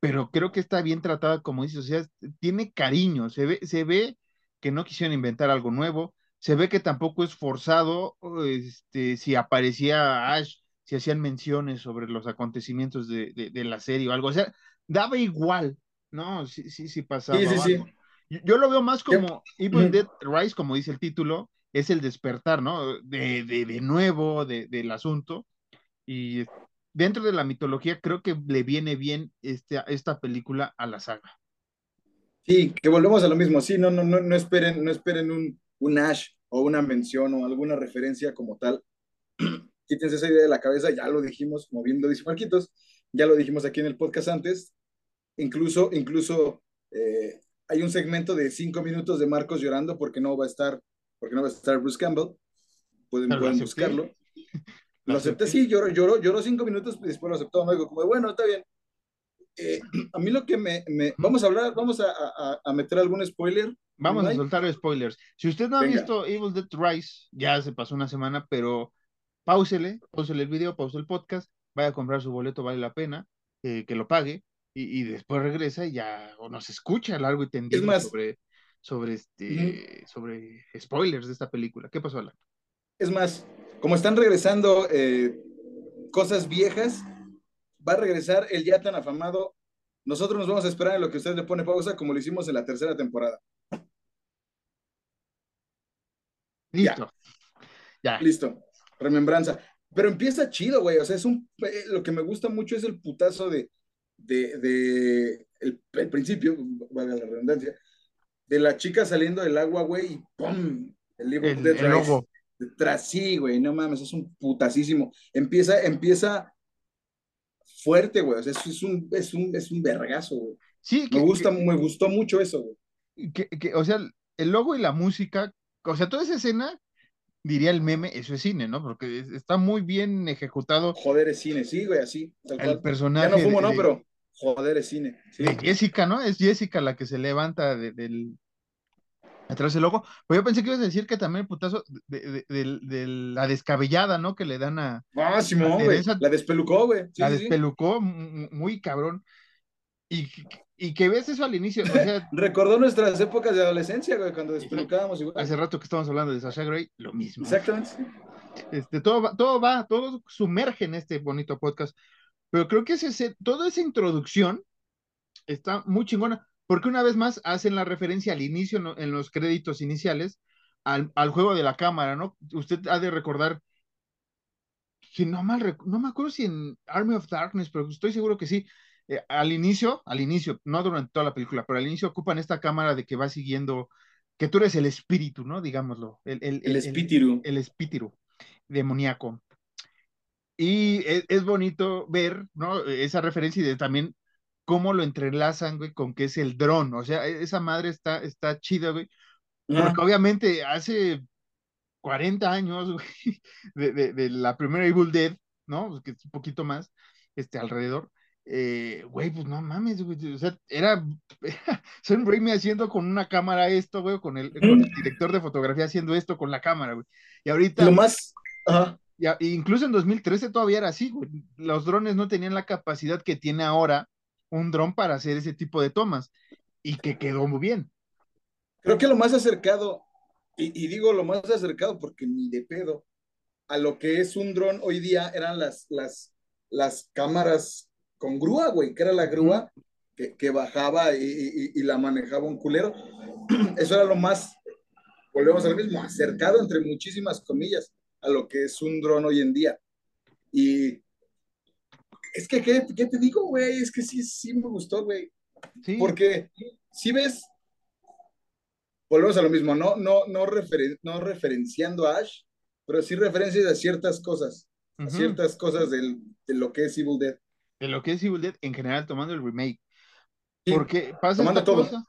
pero creo que está bien tratada, como dices, o sea, tiene cariño, se ve, se ve que no quisieron inventar algo nuevo, se ve que tampoco es forzado, este, si aparecía Ash, si hacían menciones sobre los acontecimientos de, de, la serie o algo, o sea, daba igual, ¿no? Sí, sí, sí pasaba. Sí, sí, sí. Yo, lo veo más como Evil Dead Rise, como dice el título, es el despertar, ¿no? De, de, de nuevo de, del asunto. Y dentro de la mitología creo que le viene bien este, esta película a la saga. Sí, que volvemos a lo mismo. Sí, no, no, no, no esperen, no esperen un, un Ash o una mención o alguna referencia como tal. *clears throat* Quítense esa idea de la cabeza, ya lo dijimos, lo dice Marquitos, ya lo dijimos aquí en el podcast antes. Incluso, incluso eh, hay un segmento de cinco minutos de Marcos llorando porque no va a estar, porque no va a estar Bruce Campbell. Pueden, pueden buscarlo. *laughs* Lo acepté, sí, lloró, lloró, lloró cinco minutos y después lo aceptó. Me dijo, como, bueno, está bien. Eh, *clears throat* a mí lo que me, me, Vamos a hablar, vamos a, a, a meter algún spoiler. Vamos a soltar spoilers. Si usted no ha visto Evil Dead Rise, ya se pasó una semana, pero pausele, pausele el video, pause el podcast, vaya a comprar su boleto, vale la pena, eh, que lo pague, y, y, después regresa y ya o nos escucha largo y tendido sobre, sobre, este, sobre spoilers de esta película. ¿Qué pasó, Alan? Es más, como están regresando eh, cosas viejas, va a regresar el ya tan afamado. Nosotros nos vamos a esperar en lo que usted le pone pausa, como lo hicimos en la tercera temporada. Listo. Ya. Listo. Remembranza. Pero empieza chido, güey. O sea, es un. Eh, lo que me gusta mucho es el putazo de. De, de el, principio, valga la redundancia, de la chica saliendo del agua, güey, y ¡pum! El libro el logo. Detrás, sí, güey, no mames, es un putasísimo. Empieza, empieza fuerte, güey. O sea, es un, es un, es un vergazo, güey. Sí, me gusta, me gustó mucho eso, güey. Que, que, o sea, el logo y la música, o sea, toda esa escena, diría el meme, eso es cine, ¿no? Porque está muy bien ejecutado. Joder, es cine, sí, güey, así. el personaje. Ya no fumo, no, pero joder, es cine. De Jessica, ¿no? Es Jessica la que se levanta del, atrás del logo. Pues yo pensé que ibas a decir que también el putazo de, la descabellada, ¿no? Que le dan a. Ah, Simón, güey. La despelucó, güey. la despelucó muy cabrón. Y, y, que ves eso al inicio. O sea, *laughs* Recordó nuestras épocas de adolescencia, güey, cuando despelucábamos. Igual. Hace rato que estábamos hablando de Sasha Grey, lo mismo. Exactamente. Este, todo, va, todo va, todo sumerge en este bonito podcast. Pero creo que ese, toda esa introducción está muy chingona porque una vez más hacen la referencia al inicio, en los créditos iniciales, al, juego de la cámara, ¿no? Usted ha de recordar, si no mal, no me acuerdo si en Army of Darkness, pero estoy seguro que sí, eh, al inicio, al inicio, no durante toda la película, pero al inicio ocupan esta cámara de que va siguiendo, que tú eres el espíritu, ¿no? Digámoslo. El, el, espíritu. El, espíritu demoníaco. Y es, es, bonito ver, ¿no? Esa referencia y de también cómo lo entrelazan, güey, con que es el dron. O sea, e-, esa madre está, está chida, güey. Porque obviamente hace 40 años, *laughs* güey, de, de, la primera Evil Dead, ¿no? Que es un poquito más, este, alrededor. Eh, güey, pues no mames, güey. O sea, era *laughs* Sam Raimi haciendo con una cámara esto, güey, con el, con el director de fotografía haciendo esto con la cámara, güey. Y ahorita. Lo más. Ajá. Ya, incluso en 2013 todavía era así, güey. Los drones no tenían la capacidad que tiene ahora un dron para hacer ese tipo de tomas y que quedó muy bien. Creo que lo más acercado, y, digo lo más acercado porque ni de pedo, a lo que es un dron hoy día eran las, las, las cámaras con grúa, güey, que era la grúa que, que bajaba y, y, la manejaba un culero. *clears throat* Eso era lo más, volvemos al mismo, acercado entre muchísimas comillas a lo que es un dron hoy en día. Y es que, ¿qué, qué te digo, güey? Es que sí, sí me gustó, güey. Sí. Porque si ves, volvemos a lo mismo, no, no, no, no referenciando a Ash, pero sí referencias a ciertas cosas, a ciertas cosas del, de lo que es Evil Dead. De lo que es Evil Dead en general, tomando el remake. Porque pasa esta todo. cosa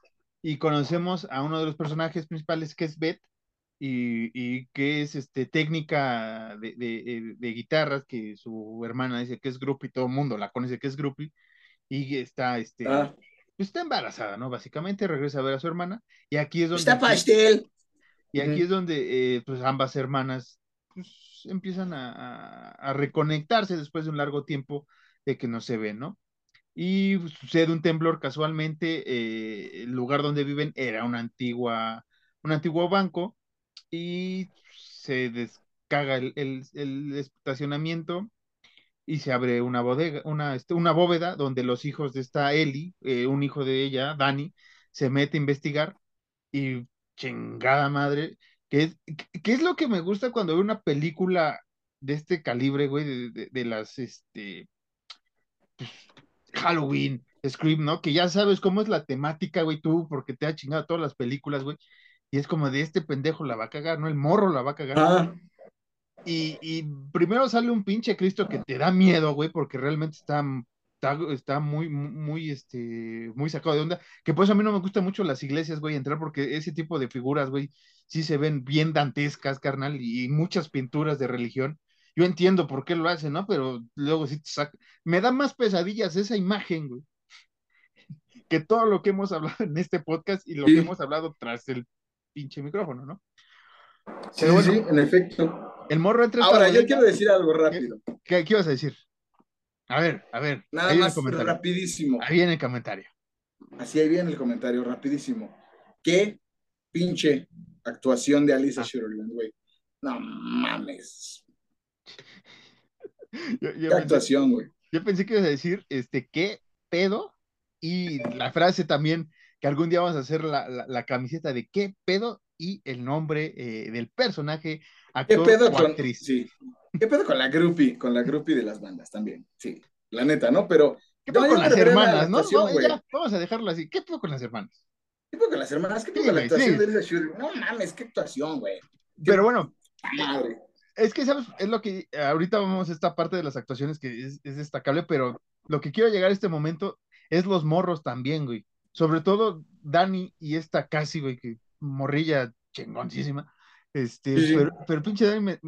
y conocemos a uno de los personajes principales que es Beth, y, que es este, técnica de, de, de, guitarras, que su hermana dice que es grupo y todo el mundo la conoce que es grupi, y está, este, ah. pues, está embarazada, ¿no? Básicamente regresa a ver a su hermana, y aquí es donde... Está pastel. Y aquí es donde, eh, pues, ambas hermanas pues, empiezan a, a, reconectarse después de un largo tiempo de que no se ven, ¿no? y sucede un temblor casualmente, eh, el lugar donde viven era una antigua, un antiguo banco y se descaga el, el, estacionamiento y se abre una bodega, una, este, una bóveda donde los hijos de esta Eli, eh, un hijo de ella, Dani, se mete a investigar y chingada madre, ¿qué es, es lo que me gusta cuando veo una película de este calibre, güey, de, de, las, este, pues, Halloween, Scream, ¿no? Que ya sabes cómo es la temática, güey, tú, porque te ha chingado todas las películas, güey. Y es como de este pendejo la va a cagar, ¿no? El morro la va a cagar. Ah. Y, y, primero sale un pinche Cristo que te da miedo, güey, porque realmente está, está, muy, muy, este, muy sacado de onda. Que pues a mí no me gustan mucho las iglesias, güey, entrar porque ese tipo de figuras, güey, sí se ven bien dantescas, carnal, y muchas pinturas de religión yo entiendo por qué lo hace, ¿no? Pero luego sí te saca. Me da más pesadillas esa imagen, güey, que todo lo que hemos hablado en este podcast y lo que hemos hablado tras el pinche micrófono, ¿no? Sí, sí, en efecto. El morro entre Ahora, yo quiero decir algo rápido. ¿Qué, qué, ibas a decir? A ver, a ver. Nada más, rapidísimo. Ahí viene el comentario. Así ahí viene el comentario, rapidísimo. ¿Qué pinche actuación de Alicia ah. güey? No mames. *laughs* yo, actuación, güey. Yo pensé que ibas a decir, este, ¿qué pedo? Y la frase también, que algún día vamos a hacer la, la, camiseta de qué pedo y el nombre eh, del personaje, actor ¿Qué pedo con, actriz. Sí. ¿Qué pedo con la groupie, con la groupie de las bandas también? Sí, la neta, ¿no? Pero... ¿Qué pedo con las hermanas, no? vamos a dejarlo así. ¿Qué pedo con las hermanas? ¿Qué pedo con las hermanas? ¿Qué pedo con la actuación de Elisa Shuri? No mames, qué actuación, güey. Pero bueno, madre es que, ¿sabes? Es lo que ahorita vamos a esta parte de las actuaciones que es, destacable, pero lo que quiero llegar a este momento es los morros también, güey. Sobre todo Dani y esta casi, güey, que morrilla chingoncísima. Este, pero, pinche Dani me,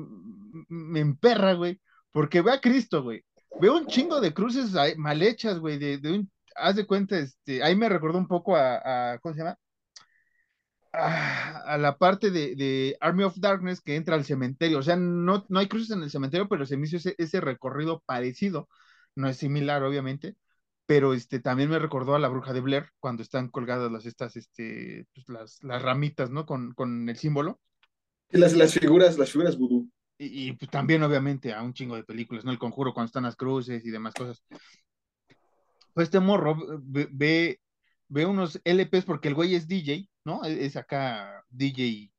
me emperra, güey, porque ve a Cristo, güey. Veo un chingo de cruces mal hechas, güey, de, de un, haz de cuenta, este, ahí me recordó un poco a, a ¿cómo se llama? A la parte de, Army of Darkness que entra al cementerio. O sea, no, no hay cruces en el cementerio, pero se me hizo ese, recorrido parecido. No es similar, obviamente, pero este, también me recordó a la bruja de Blair cuando están colgadas las, estas, este, pues, las, las ramitas, ¿no? Con, con el símbolo. Y las, las figuras, las figuras vudú. Y, pues, también, obviamente, a un chingo de películas, ¿no? El conjuro cuando están las cruces y demás cosas. Pues este morro ve, ve unos LPs porque el güey es DJ ¿no? E-, es acá DJ,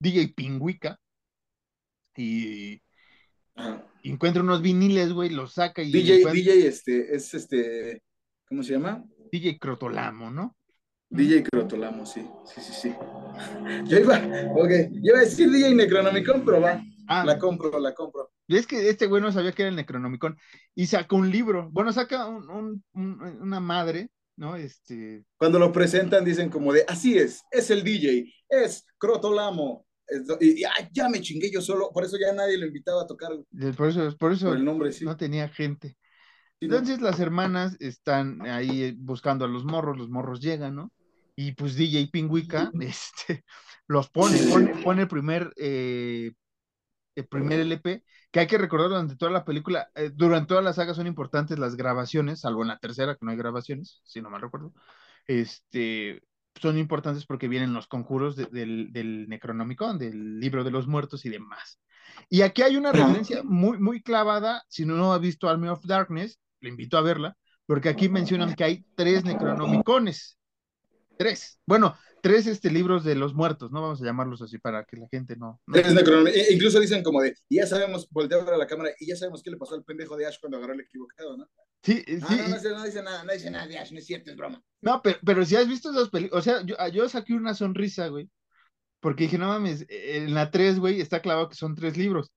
DJ Pingüica. Y encuentra unos viniles, güey, los saca y. DJ, DJ, este, es este, ¿cómo se llama? DJ Crotolamo, ¿no? DJ Crotolamo, sí, sí, sí, sí. *laughs* Yo iba, ok, yo iba a decir DJ Necronomicon, pero va, ah. la compro, la compro. Y es que este güey no sabía que era el Necronomicon y sacó un libro, bueno, saca una madre ¿no? Este... Cuando lo presentan dicen como de, así es, es el DJ, es Crotolamo. Y, ya me chingué yo solo, por eso ya nadie lo invitaba a tocar. Por eso, por eso el nombre, no tenía gente. Entonces las hermanas están ahí buscando a los morros, los morros llegan, ¿no? Y pues DJ Pingüica *laughs* este, los pone, pone, el primer, eh, el primer LP que hay que recordar durante toda la película, eh, durante toda la saga son importantes las grabaciones, salvo en la tercera, que no hay grabaciones, si no mal recuerdo, este, son importantes porque vienen los conjuros del, del Necronomicon, del libro de los muertos y demás. Y aquí hay una referencia muy, muy clavada, si no ha visto Army of Darkness, le invito a verla, porque aquí mencionan que hay tres Necronomicones. Tres. Bueno, tres este, libros de los muertos, ¿no? Vamos a llamarlos así para que la gente no. E, incluso dicen como de, y ya sabemos, voltea a la cámara, y ya sabemos qué le pasó al pendejo de Ash cuando agarró el equivocado, ¿no? Sí, sí. No, no, dice nada, no dice nada de Ash, no es cierto, es broma. No, pero, pero si has visto esas películas, o sea, yo, yo saqué una sonrisa, güey, porque dije, no mames, en la 3, güey, está clavado que son tres libros.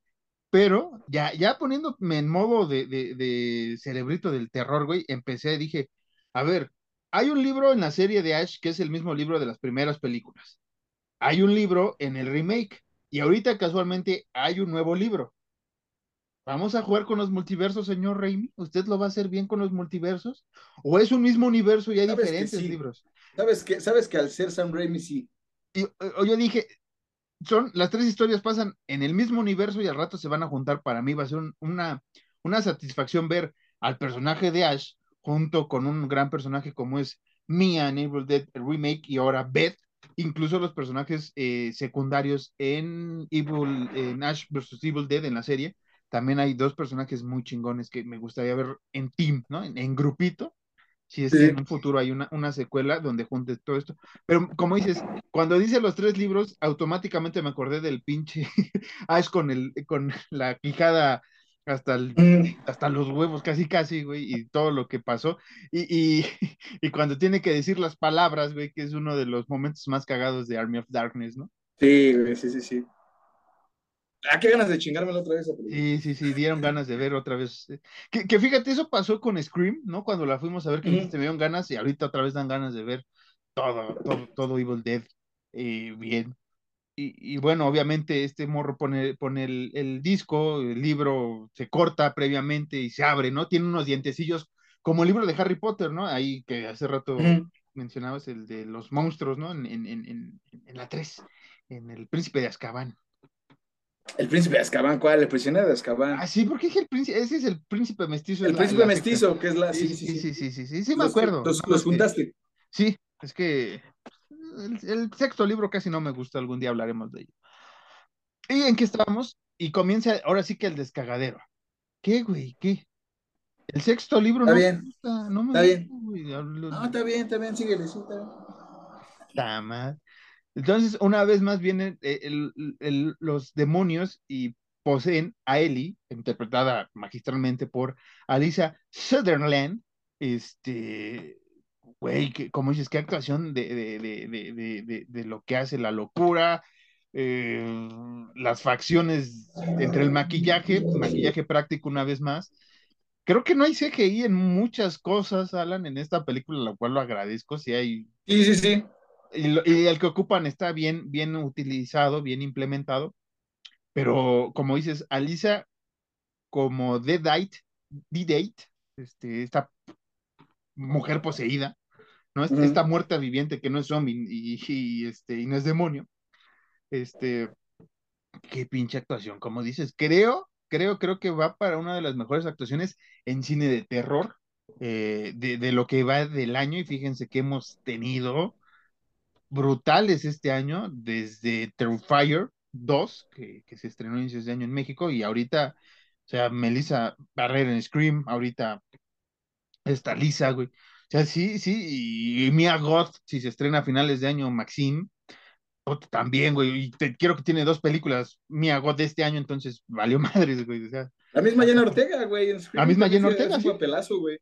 Pero ya, ya poniéndome en modo de, de, de cerebrito del terror, güey, empecé, dije, a ver, hay un libro en la serie de Ash que es el mismo libro de las primeras películas. Hay un libro en el remake y ahorita casualmente hay un nuevo libro. ¿Vamos a jugar con los multiversos, señor Raimi? ¿Usted lo va a hacer bien con los multiversos? ¿O es un mismo universo y hay diferentes libros? ¿Sabes que, ¿Sabes que al ser Sam Raimi sí? Y, yo dije, son, las tres historias pasan en el mismo universo y al rato se van a juntar. Para mí va a ser una, una satisfacción ver al personaje de Ash junto con un gran personaje como es Mia en Evil Dead Remake y ahora Beth, incluso los personajes eh, secundarios en Evil, en Ash vs. Evil Dead en la serie, también hay dos personajes muy chingones que me gustaría ver en team, ¿no? En, grupito. Si es que en un futuro hay una, una secuela donde junte todo esto. Pero como dices, cuando dice los tres libros, automáticamente me acordé del pinche *laughs* Ash con, el, con la quijada hasta, el, mm. hasta los huevos, casi, casi, güey, y todo lo que pasó. Y, *laughs* y, cuando tiene que decir las palabras, güey, que es uno de los momentos más cagados de Army of Darkness, ¿no? Sí, güey, sí, sí, sí. Ah, qué ganas de chingármelo otra vez. Sí, sí, sí, dieron ganas de ver otra vez. Que, que fíjate, eso pasó con Scream, ¿no? Cuando la fuimos a ver, que te dieron ganas y ahorita otra vez dan ganas de ver todo, todo, todo Evil Dead eh, bien. Y, bueno, obviamente este morro pone, pone el, disco, el libro se corta previamente y se abre, ¿no? Tiene unos dientecillos como el libro de Harry Potter, ¿no? Ahí que hace rato mencionabas el de los monstruos, ¿no? En, en, en, en la 3, en El Príncipe de Azkaban. El príncipe de Azkaban, ¿cuál? El prisionero de Azkaban. Ah, sí, porque el príncipe, ese es el príncipe mestizo. El príncipe mestizo, que es la. Sí, sí, sí, sí, sí, sí, sí, me acuerdo. Los, los juntaste. Sí, es que el, sexto libro casi no me gusta, algún día hablaremos de ello. ¿Y en qué estamos? Y comienza ahora sí que el descagadero. ¿Qué, güey? ¿Qué? El sexto libro está no bien. me gusta, no me está bien. No, está bien, está bien, síguele, sí, está bien. Entonces, una vez más vienen eh, los demonios y poseen a Ellie, interpretada magistralmente por Alisa Sutherland, este, güey, como dices, qué actuación de, de, de, lo que hace la locura, eh, las facciones entre el maquillaje, maquillaje práctico una vez más. Creo que no hay CGI en muchas cosas, Alan, en esta película, lo cual lo agradezco. Si hay. Sí, sí, sí. Y, el que ocupan está bien, bien utilizado, bien implementado. Pero como dices, Alisa, como Deadite, D-Date, este, esta mujer poseída, ¿no? Esta muerta viviente que no es zombie y, este, y no es demonio. Este, qué pinche actuación, como dices. Creo, creo, creo que va para una de las mejores actuaciones en cine de terror eh, de, lo que va del año. Y fíjense que hemos tenido brutales este año, desde Terrifier 2, que, que se estrenó en de año en México, y ahorita, o sea, Melissa Barrera en Scream, ahorita está Lisa, güey sea, sí, sí, y Mia Goth, si se estrena a finales de año, Maxine, también, güey, y te, quiero que tiene dos películas, Mia Goth de este año, entonces valió *laughs* madres, güey, o sea. La misma Jenna Ortega, güey. La misma Jenna Ortega, papelazo, güey.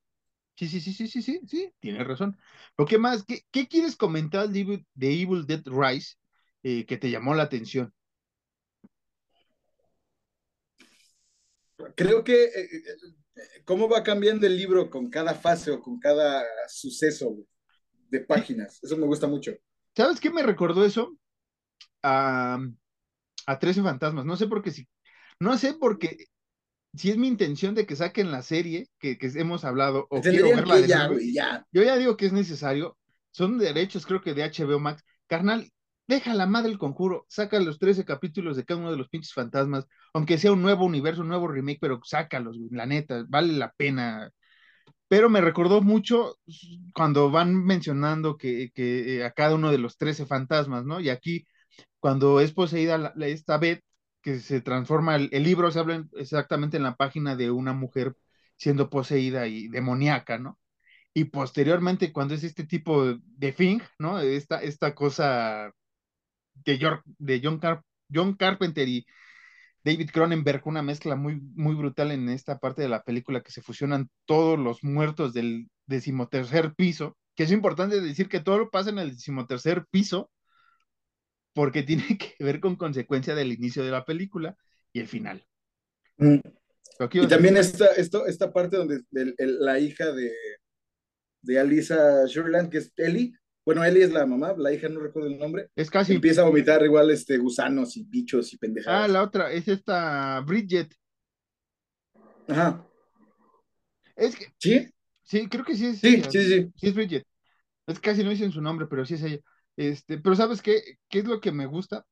Sí, sí, sí, sí, sí, sí, sí, tienes razón. Pero qué más, qué, qué quieres comentar de Evil, Dead Rise eh, que te llamó la atención? Creo que eh, eh, cómo va cambiando el libro con cada fase o con cada suceso de páginas. Eso me gusta mucho. ¿Sabes qué me recordó eso? A, a 13 fantasmas. No sé por qué si. No sé porque si es mi intención de que saquen la serie que, que hemos hablado o quiero verla de ya, ya. Yo ya digo que es necesario. Son derechos, creo que de HBO Max. Carnal, deja la madre el conjuro, saca los 13 capítulos de cada uno de los pinches fantasmas, aunque sea un nuevo universo, un nuevo remake, pero sácalos, la neta, vale la pena. Pero me recordó mucho cuando van mencionando que, que eh, a cada uno de los 13 fantasmas, ¿no? Y aquí, cuando es poseída esta Beth, que se transforma, el, libro se habla exactamente en la página de una mujer siendo poseída y demoníaca, ¿no? Y posteriormente, cuando es este tipo de Fing, ¿no? Esta, esta cosa de, York, de John, John Carpenter y David Cronenberg, una mezcla muy, muy brutal en esta parte de la película que se fusionan todos los muertos del decimotercer piso, que es importante decir que todo lo pasa en el decimotercer piso, porque *laughs* tiene que ver con consecuencia del inicio de la película y el final. Mm. Y también esta, esto, esta parte donde la hija de, de Alisa Shurland, que es Ellie, bueno, Ellie es la mamá, la hija no recuerdo el nombre. Es casi. Empieza a vomitar igual este gusanos y bichos y pendejadas. Ah, la otra, es esta Bridget. Ajá. Es que. ¿Sí? Sí, creo que sí es. Sí, sí, sí. Sí es Bridget. Es casi no dicen su nombre, pero sí es ella. Este, pero ¿sabes qué? ¿Qué es lo que me gusta?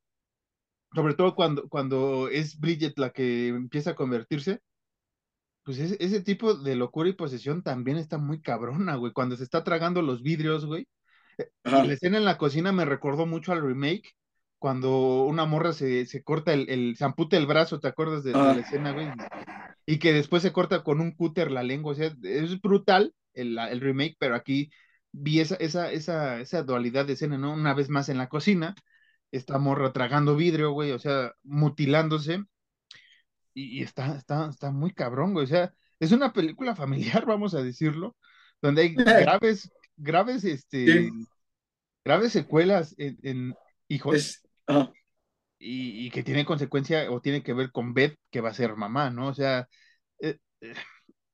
Sobre todo cuando, cuando es Bridget la que empieza a convertirse. pues ese, ese tipo de locura y posesión también está muy cabrona, güey. Cuando se está tragando los vidrios, güey. La escena en la cocina me recordó mucho al remake, cuando una morra se, se corta el, el, se amputa el brazo, ¿te acuerdas de, la escena, güey? Y que después se corta con un cúter la lengua, o sea, es brutal el, el remake, pero aquí vi esa, esa, esa, esa dualidad de escena, ¿no? Una vez más en la cocina, esta morra tragando vidrio, güey, o sea, mutilándose, y, y está, está, está muy cabrón, güey, o sea, es una película familiar, *laughs* vamos a decirlo, donde hay *laughs* graves, graves, este, Sí. graves secuelas en, en hijos Es, y, y que tiene consecuencia o tiene que ver con Beth, que va a ser mamá, ¿no? O sea, eh, eh,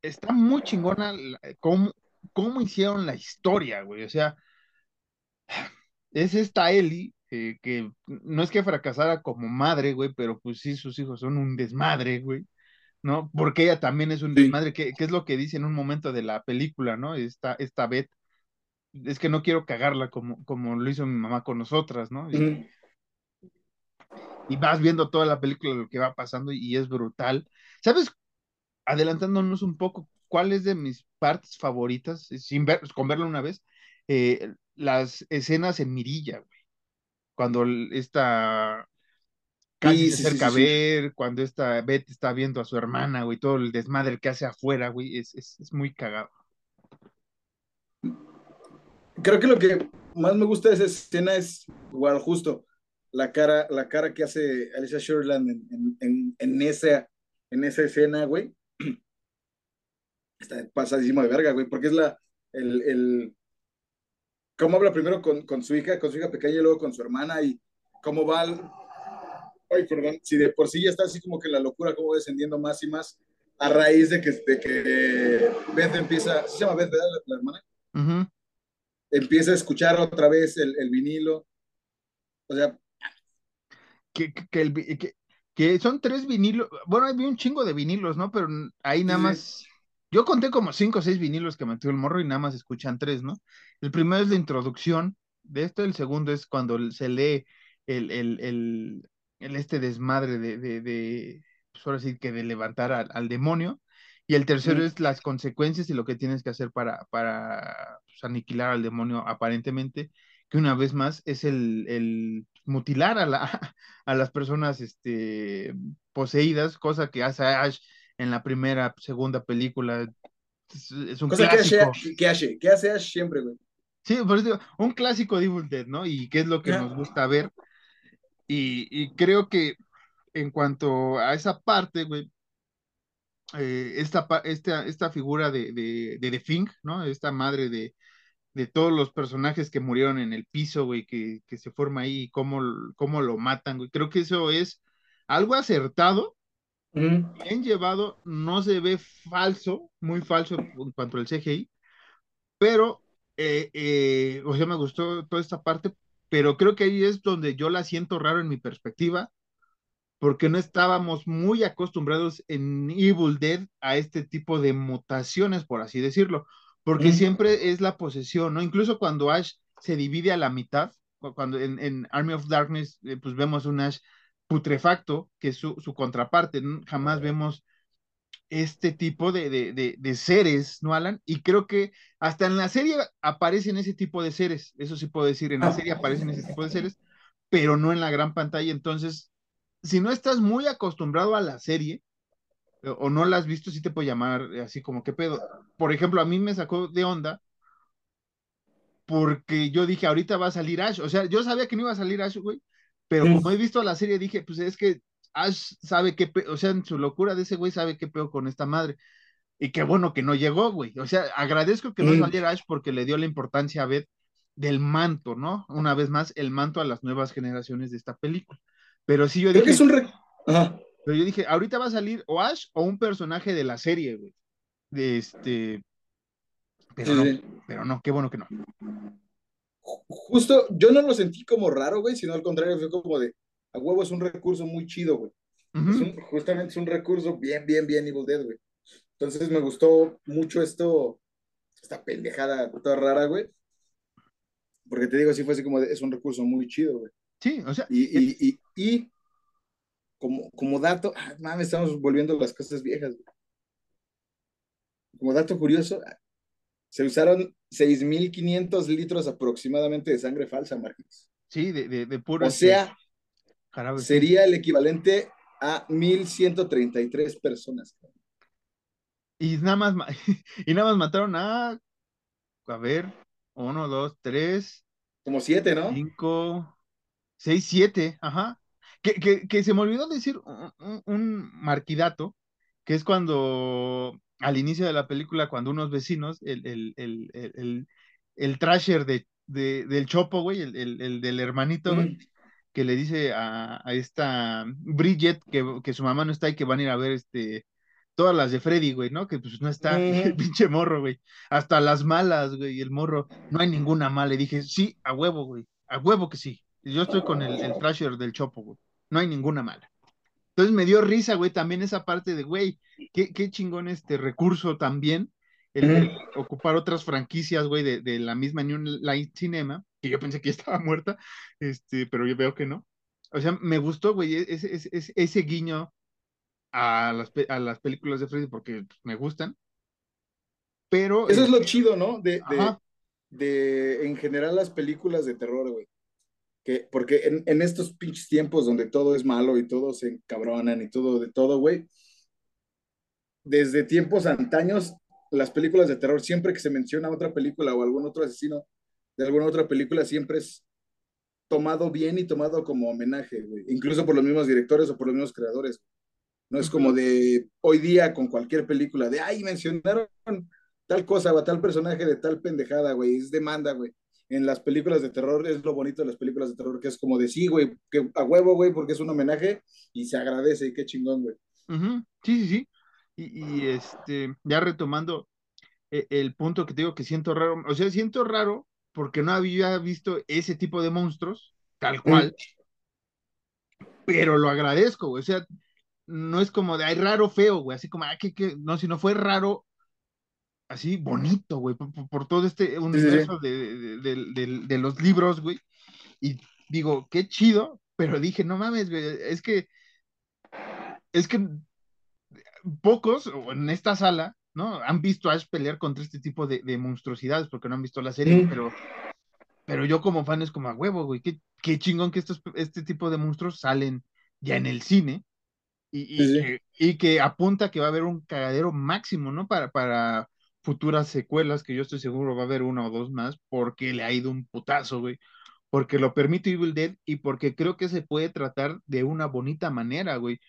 está muy chingona la- cómo, cómo hicieron la historia, güey. O sea, es esta Ellie, eh, que no es que fracasara como madre, güey, pero pues sí, sus hijos son un desmadre, güey. ¿No? Porque ella también es un Sí. desmadre, que, que es lo que dice en un momento de la película, ¿no? Esta, esta Beth, es que no quiero cagarla como, como lo hizo mi mamá con nosotras, ¿no? Y- vas viendo toda la película lo que va pasando y es brutal. ¿Sabes? Adelantándonos un poco, ¿cuál es de mis partes favoritas? eh, Sin ver, con verla una vez, eh, las escenas en Mirilla, güey. Cuando esta casi Sí, se sí, acerca sí, a ver, cuando esta Beth está viendo a su hermana, güey, todo el desmadre que hace afuera, güey, es, es, es muy cagado. Creo que lo que más me gusta de esa escena es, igual, justo, la cara, la cara que hace Alicia Sherland en, en, en, en esa, en esa escena, güey. *clears throat* Está pasadísimo de verga, güey, porque es la, el, el, cómo habla primero con, con su hija, con su hija pequeña y luego con su hermana y cómo va, al- ay, perdón, si de por sí ya está así como que la locura, como descendiendo más y más a raíz de que, de que Beth empieza, ¿sí se llama Beth, verdad, la, la hermana? Ujú. Empieza a escuchar otra vez el, el vinilo, o sea, que, que, el que- que son tres vinilos, bueno, había un chingo de vinilos, ¿no? Pero ahí nada Sí, más, yo conté como cinco o seis vinilos que metió el morro y nada más escuchan tres, ¿no? El primero es la introducción de esto, el segundo es cuando se lee el, el, el, el este desmadre de, de, de, pues ahora sí que de levantar al, al demonio, y el tercero es las consecuencias y lo que tienes que hacer para, para pues, aniquilar al demonio aparentemente, que una vez más es el, el mutilar a la, *laughs* a las personas este, poseídas, cosa que hace Ash en la primera, segunda película. Es, es un cosa clásico. que hace, que hace Ash siempre, güey. Sí, por eso digo, un clásico de Evil Dead, ¿no? Y qué es lo que nos gusta ver. Y, y creo que en cuanto a esa parte, güey, eh, esta, esta, esta figura de, de, de The Thing, ¿no? Esta madre de, de todos los personajes que murieron en el piso, güey, que, que se forma ahí y cómo, cómo lo matan, güey. Creo que eso es algo acertado, bien llevado, no se ve falso, muy falso en cuanto al CGI, pero, eh, eh, o sea, me gustó toda esta parte, pero creo que ahí es donde yo la siento raro en mi perspectiva, porque no estábamos muy acostumbrados en Evil Dead a este tipo de mutaciones, por así decirlo, porque siempre es la posesión, ¿no? Incluso cuando Ash se divide a la mitad, cu- cuando en, en Army of Darkness, eh, pues vemos un Ash putrefacto, que es su, su contraparte, ¿no? jamás vemos este tipo de, de, de, de seres, ¿no, Alan? Y creo que hasta en la serie aparecen ese tipo de seres, eso sí puedo decir, en la serie aparecen ese tipo de seres, pero no en la gran pantalla, entonces, si no estás muy acostumbrado a la serie, o o no la has visto, sí te puede llamar eh, así como, ¿qué pedo? Por ejemplo, a mí me sacó de onda porque yo dije, ahorita va a salir Ash, o sea, yo sabía que no iba a salir Ash, güey, pero como he visto la serie, dije, pues es que Ash sabe qué, pe- o sea, en su locura de ese güey sabe qué peor con esta madre. Y qué bueno que no llegó, güey. O sea, agradezco que no saliera Ash porque le dio la importancia a Beth del manto, ¿no? Una vez más, el manto a las nuevas generaciones de esta película. Pero sí yo Creo que dije, es un... re- Ajá. pero yo dije, ahorita va a salir o Ash o un personaje de la serie, güey. De este, pero Sí, no, sí. pero no, qué bueno que no. Ju- Justo, yo no lo sentí como raro, güey, sino al contrario, fue como de, a huevo es un recurso muy chido, güey. Es Ujú. un- justamente es un recurso bien, bien, bien Evil Dead, güey. Entonces me gustó mucho esto, esta pendejada toda rara, güey. Porque te digo, así fue así como de, es un recurso muy chido, güey. Sí, o sea, Y, y, y, y como, como dato, ah, mames, estamos volviendo las cosas viejas, como dato curioso, se usaron 6.500 litros aproximadamente de sangre falsa, Marqués. Sí, de, de, de puro. O sea, jarabe, sí. sería el equivalente a 1.133 personas. Y nada más, *laughs* y nada más mataron a, a ver, uno, dos, tres, Como siete, ¿no? cinco, seis, siete, ajá. Que, que, que se me olvidó decir un, un- un marquidato, que es cuando al inicio de la película, cuando unos vecinos, el, el, el, el, el, el trasher de, de, del Chopo, güey, el, el, el del hermanito, güey, Mm. que le dice a, a esta Bridget que, que su mamá no está y que van a ir a ver este todas las de Freddy, güey, ¿no? Que pues no está, *laughs* el Ujú. pinche morro, güey. Hasta las malas, güey, el morro, no hay ninguna mala. Y dije, sí, a huevo, güey, a huevo que sí. Yo estoy con el, el Thrasher del Chopo, güey. No hay ninguna mala. Entonces me dio risa, güey, también esa parte de, güey, qué, qué chingón este recurso también, el, ocupar otras franquicias, güey, de, de la misma New Line Cinema, que yo pensé que ya estaba muerta, este, pero yo veo que no. O sea, me gustó, güey, e- ese, ese, ese- guiño a las, a las películas de Freddy porque me gustan, pero, Eso es lo chido, ¿no? De, de, en general, las películas de terror, güey. Que, porque en, en estos pinches tiempos donde todo es malo y todos se encabronan y todo de todo, güey, desde tiempos antaños, las películas de terror, siempre que se menciona otra película o algún otro asesino de alguna otra película, siempre es tomado bien y tomado como homenaje, güey. Incluso por los mismos directores o por los mismos creadores. No es como de hoy día con cualquier película de, ay, mencionaron tal cosa o tal personaje de tal pendejada, güey. Es demanda, güey. En las películas de terror es lo bonito de las películas de terror, que es como de sí, güey, que a huevo, güey, porque es un homenaje y se agradece y qué chingón, güey. ujú, sí, sí, sí. Y, y, este, ya retomando eh, el punto que te digo que siento raro, o sea, siento raro porque no había visto ese tipo de monstruos, tal Mm, cual, pero lo agradezco, güey. O sea, no es como de, ay, raro, feo, güey, así como, ah, que, que, no, sino fue raro, así bonito, güey, por, por- todo este Sí, sí, sí. universo de, de, de- de- los libros, güey. Y digo, qué chido, pero dije, no mames, güey, es que, es que pocos en esta sala, ¿no? Han visto a Ash pelear contra este tipo de, de monstruosidades porque no han visto la serie, Mm, pero, pero yo como fan es como a huevo, güey, qué, qué chingón que estos, este tipo de monstruos salen ya en el cine y, Sí, y sí. que, y que apunta que va a haber un cagadero máximo, ¿no? Para, para futuras secuelas, que yo estoy seguro va a haber una o dos más, porque le ha ido un putazo, güey. Porque lo permite Evil Dead y porque creo que se puede tratar de una bonita manera, güey.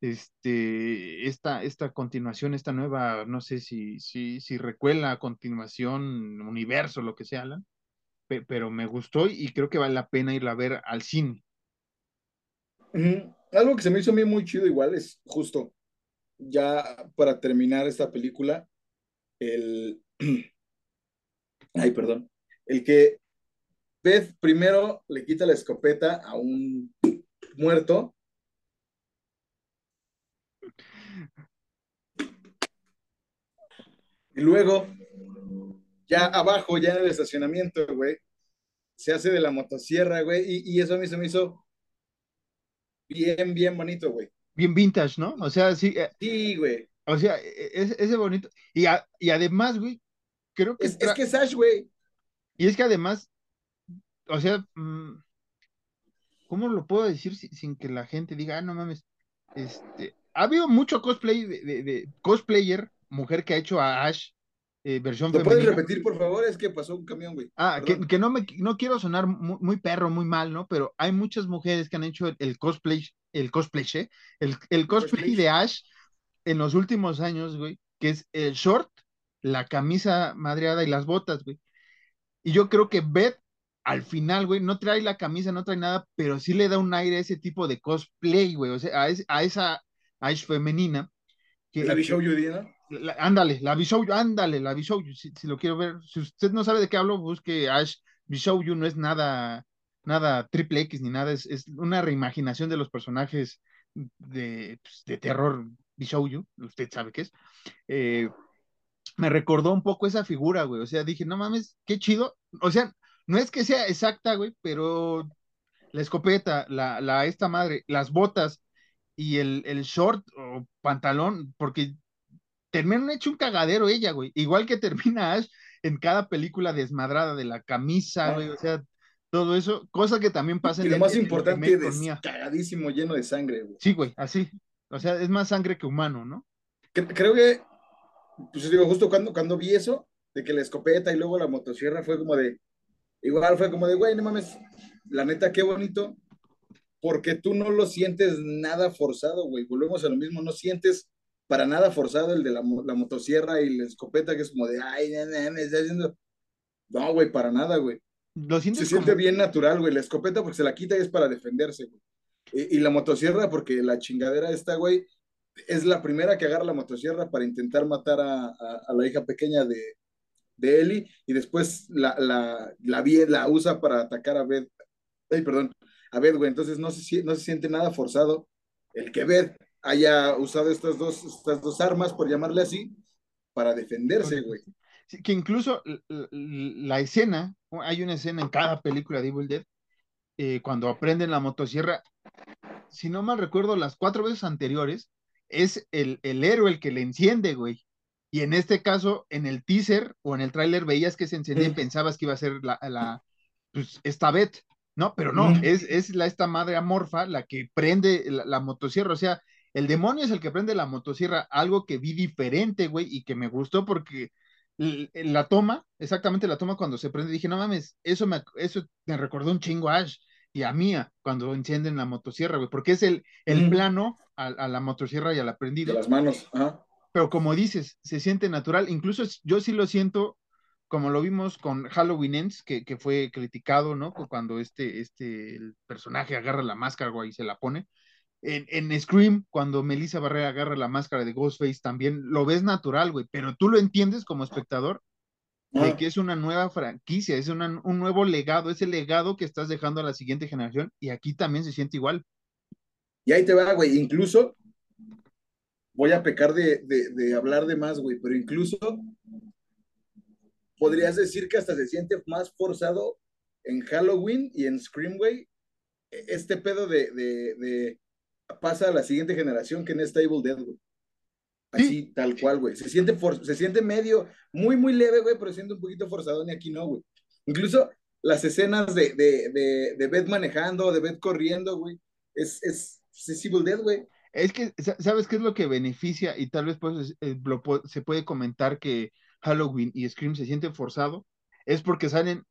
Este, esta, esta continuación, esta nueva, no sé si, si, si recuela, continuación, universo, lo que sea, Alan, pe- pero me gustó y creo que vale la pena irla a ver al cine. Algo que se me hizo a mí muy chido igual es justo, ya para terminar esta película, el, *clears throat* ay, perdón, el que Beth primero le quita la escopeta a un muerto y luego ya abajo, ya en el estacionamiento, güey, se hace de la motosierra, güey, y, y eso a mí se me hizo bien, bien bonito, güey. Bien vintage, ¿no? O sea, sí, eh, Sí, güey. O sea, e- e- ese, ese bonito. Y, a- y además, güey, creo que Es, es que es Ash, güey. y es que además, o sea, mm, ¿cómo lo puedo decir si- sin que la gente diga, ah, no mames? Este, ha habido mucho cosplay de, de- de cosplayer, mujer que ha hecho a Ash eh, versión ¿Lo puedes repetir, por favor? Es que pasó un camión, güey. Ah, que, que no me no quiero sonar muy, muy perro, muy mal, ¿no? Pero hay muchas mujeres que han hecho el, el cosplay, el cosplay, ¿eh? el, el cosplay Cosplay. de Ash en los últimos años, güey, que es el short, la camisa madreada y las botas, güey. Y yo creo que Beth, al final, güey, no trae la camisa, no trae nada, pero sí le da un aire a ese tipo de cosplay, güey, o sea, a, es- a esa Ash femenina la que, Bishou que- Judy, ¿no? la- ándale, la Bishoujo, ándale, la Bishoujo, si, si lo quiero ver, si usted no sabe de qué hablo, busque Ash Bishoujo, no es nada, nada triple X ni nada, es, es una reimaginación de los personajes de, pues, de terror Bishoujo, usted sabe qué es. Eh, me recordó un poco esa figura, güey, o sea, dije, no mames, qué chido, o sea, no es que sea exacta, güey, pero la escopeta, la, la esta madre, las botas y el, el short o pantalón, porque termina hecho un cagadero ella, güey. Igual que termina Ash en cada película desmadrada de la camisa, güey. O sea, todo eso, cosa que también pasa Y en lo el- más importante, Mia. cagadísimo, lleno de sangre, güey. Sí, güey, así. O sea, es más sangre que humano, ¿no? Cre- Creo que, pues digo, justo cuando, cuando vi eso, de que la escopeta y luego la motosierra fue como de, igual fue como de, güey, no mames, la neta, qué bonito, porque tú no lo sientes nada forzado, güey. Volvemos a lo mismo, no sientes para nada forzado el de la, mo- la motosierra y la escopeta, que es como de, ay, no, me está haciendo. No, güey, para nada, güey. Lo Se sientes siente como... bien natural, güey. La escopeta porque se la quita y es para defenderse, güey. Y, la motosierra porque la chingadera esta, güey, es la primera que agarra la motosierra para intentar matar a, a- la hija pequeña de, de Ellie y después la, la, la, la usa para atacar a Beth. Ay, perdón, a Beth, güey. Entonces no se, no se siente nada forzado el que Beth haya usado estas dos, estas dos armas, por llamarle así, para defenderse, güey. Sí, que incluso la escena, hay una escena en cada película de Evil Dead, eh, cuando aprenden la motosierra, si no mal recuerdo, las cuatro veces anteriores, es el, el héroe el que le enciende, güey. Y en este caso, en el teaser o en el tráiler veías que se encendía y pensabas que iba a ser la, la pues, esta Beth, ¿no? Pero no, es, es la, esta madre amorfa la que prende la, la motosierra, o sea, el demonio es el que prende la motosierra, algo que vi diferente, güey, y que me gustó porque la toma, exactamente la toma cuando se prende, dije, no mames, eso me, eso me recordó un chingo a Ash y a Mia cuando encienden la motosierra, güey, porque es el, el Mm. plano a, a la motosierra y al De aprendido, las manos, ajá. pero como dices, se siente natural, incluso yo sí lo siento, como lo vimos con Halloween Ends, que, que fue criticado, ¿no? Cu- Cuando este, este, el personaje agarra la máscara, güey, y se la pone. En, en Scream, cuando Melissa Barrera agarra la máscara de Ghostface, también lo ves natural, güey, pero tú lo entiendes como espectador de Ajá. que es una nueva franquicia, es una- un nuevo legado, es el legado que estás dejando a la siguiente generación y aquí también se siente igual. Y ahí te va, güey. Incluso voy a pecar de, de, de hablar de más, güey, pero incluso podrías decir que hasta se siente más forzado en Halloween y en Scream, güey. Este pedo de, de, de pasa a la siguiente generación que en esta Evil Dead, güey. Así, tal cual, güey. Se siente, for- se siente medio, muy, muy leve, güey, pero se siente un poquito forzado, ni aquí no, güey. Incluso las escenas de, de, de, de Beth manejando, de Beth corriendo, güey, es, es, es Evil Dead, güey. Es que, sa- ¿sabes qué es lo que beneficia? Y tal vez pues, eh, lo se puede comentar que Halloween y Scream se sienten forzado, es porque salen,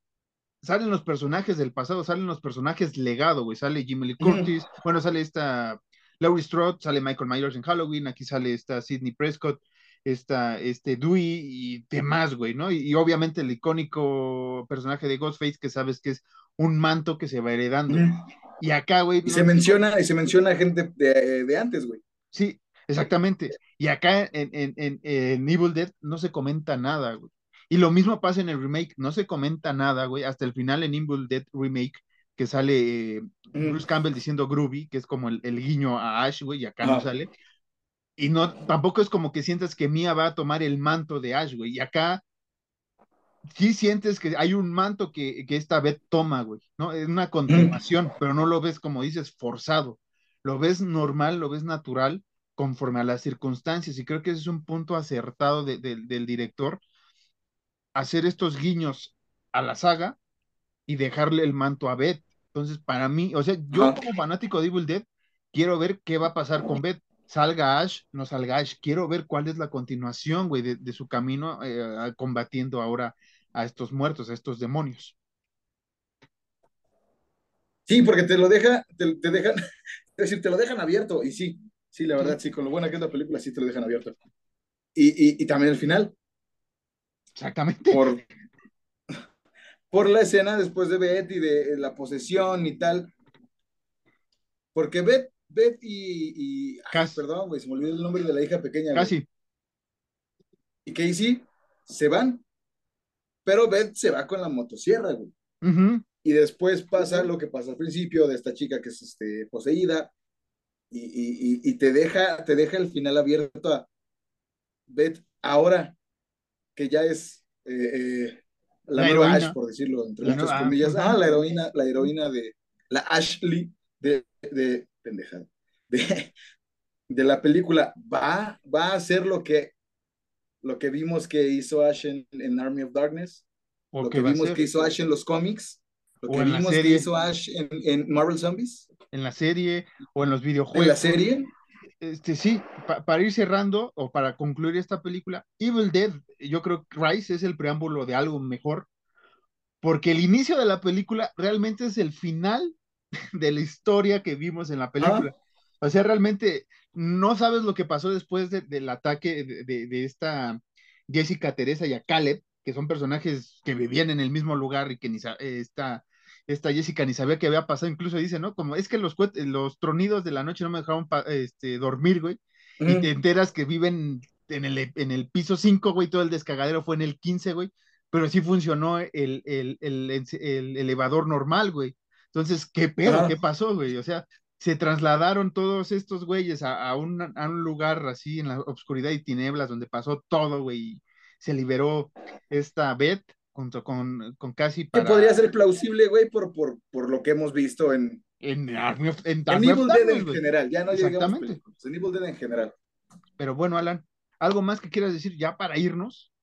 salen los personajes del pasado, salen los personajes legado, güey. Sale Jimmy Lee. Curtis, bueno, sale esta Laurie Strode, sale Michael Myers en Halloween, aquí sale esta Sidney Prescott, esta, este Dewey y demás, güey, ¿no? Y, y obviamente el icónico personaje de Ghostface, que sabes que es un manto que se va heredando. Y acá, güey, Y no- se menciona, y se menciona gente de, de antes, güey. Sí, exactamente. Y acá en, en, en, en Evil Dead no se comenta nada, güey. Y lo mismo pasa en el remake, no se comenta nada, güey, hasta el final en Evil Dead Remake, que sale eh, Bruce Campbell diciendo Groovy, que es como el, el guiño a Ash, güey, y acá no sale. Y no, tampoco es como que sientas que Mia va a tomar el manto de Ash, güey. Y acá sí sientes que hay un manto que, que esta vez toma, güey, ¿no? Es una continuación, pero no lo ves, como dices, forzado. Lo ves normal, lo ves natural, conforme a las circunstancias. Y creo que ese es un punto acertado de- de- del director, hacer estos guiños a la saga y dejarle el manto a Beth. Entonces, para mí, o sea, yo como fanático de Evil Dead, quiero ver qué va a pasar con Beth. Salga Ash, no salga Ash. Quiero ver cuál es la continuación, güey, de, de su camino eh, combatiendo ahora a estos muertos, a estos demonios. Sí, porque te lo deja, te, te dejan, *laughs* es decir, te lo dejan abierto. Y sí, sí, la verdad, sí, con lo buena que es la película, sí te lo dejan abierto. Y, y, y también el final, Exactamente. por, por la escena después de Beth y de la posesión y tal. Porque Beth, Beth y, y ay, perdón, güey, se me olvidó el nombre de la hija pequeña. Casi. Y Casey se van, pero Beth se va con la motosierra, güey. Y después pasa lo que pasa al principio de esta chica que es este, poseída y, y- y- y te deja, te deja el final abierto a Beth ahora que ya es eh, eh, la, La nueva heroína. Ash, por decirlo, entre La muchas nueva- comillas. ajá. Ah, la heroína, la heroína de la Ashley de, de pendejada, de, de la película. Va, va a hacer lo que lo que vimos que hizo Ash en, en Army of Darkness, O lo que que vimos que hizo Ash en los cómics, lo O que vimos que hizo Ash en, en Marvel Zombies, en la serie o en los videojuegos. en la serie. Este, sí, pa- para ir cerrando o para concluir esta película, Evil Dead, yo creo que Rise es el preámbulo de algo mejor, porque el inicio de la película realmente es el final *laughs* de la historia que vimos en la película. O sea, realmente no sabes lo que pasó después de- del ataque de, de- de esta Jessica Teresa y a Caleb, que son personajes que vivían en el mismo lugar y que ni eh, esta, esta Jessica ni sabía qué había pasado. Incluso dice, ¿no? Como es que los, los tronidos de la noche no me dejaron este, dormir, güey. Y te enteras que viven en el, en el piso 5, güey, todo el descagadero fue en el 15, güey, pero sí funcionó el, el, el, el- el elevador normal, güey. Entonces, ¿qué pedo? ¿Qué pasó, güey? O sea, se trasladaron todos estos güeyes a, a un, a un lugar así en la oscuridad y tinieblas donde pasó todo, güey, y se liberó esta Beth junto con, con Cassie Que para... podría ser plausible, güey, por, por, por lo que hemos visto en, En, en en Evil Dead en güey. general. Ya no Exactamente. en Evil Dead en general. Pero bueno, Alan, ¿algo más que quieras decir ya para irnos?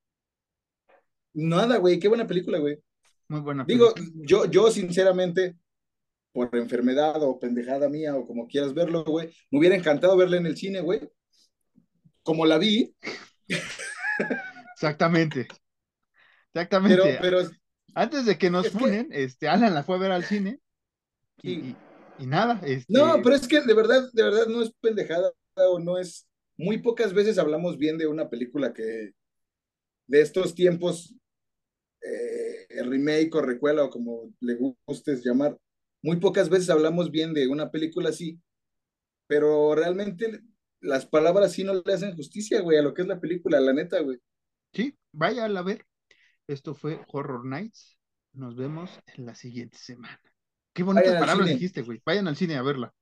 Nada, güey, qué buena película, güey. Muy buena Digo, película. yo, yo sinceramente, por enfermedad o pendejada mía o como quieras verlo, güey, me hubiera encantado verla en el cine, güey. Como la vi, *laughs* Exactamente. Exactamente. pero, pero Antes de que nos que- funen, este, Alan la fue a ver al cine y, y- y nada, este, no, pero es que de verdad, de verdad no es pendejada o no es. Muy pocas veces hablamos bien de una película que de estos tiempos, eh, remake o recuela o como le gustes llamar, muy pocas veces hablamos bien de una película así, pero realmente las palabras sí no le hacen justicia, güey, a lo que es la película, la neta, güey. sí, vaya a ver. Esto fue Horror Nights. Nos vemos en la siguiente semana. Qué bonitas Vayan palabras dijiste, güey. Vayan al cine a verla.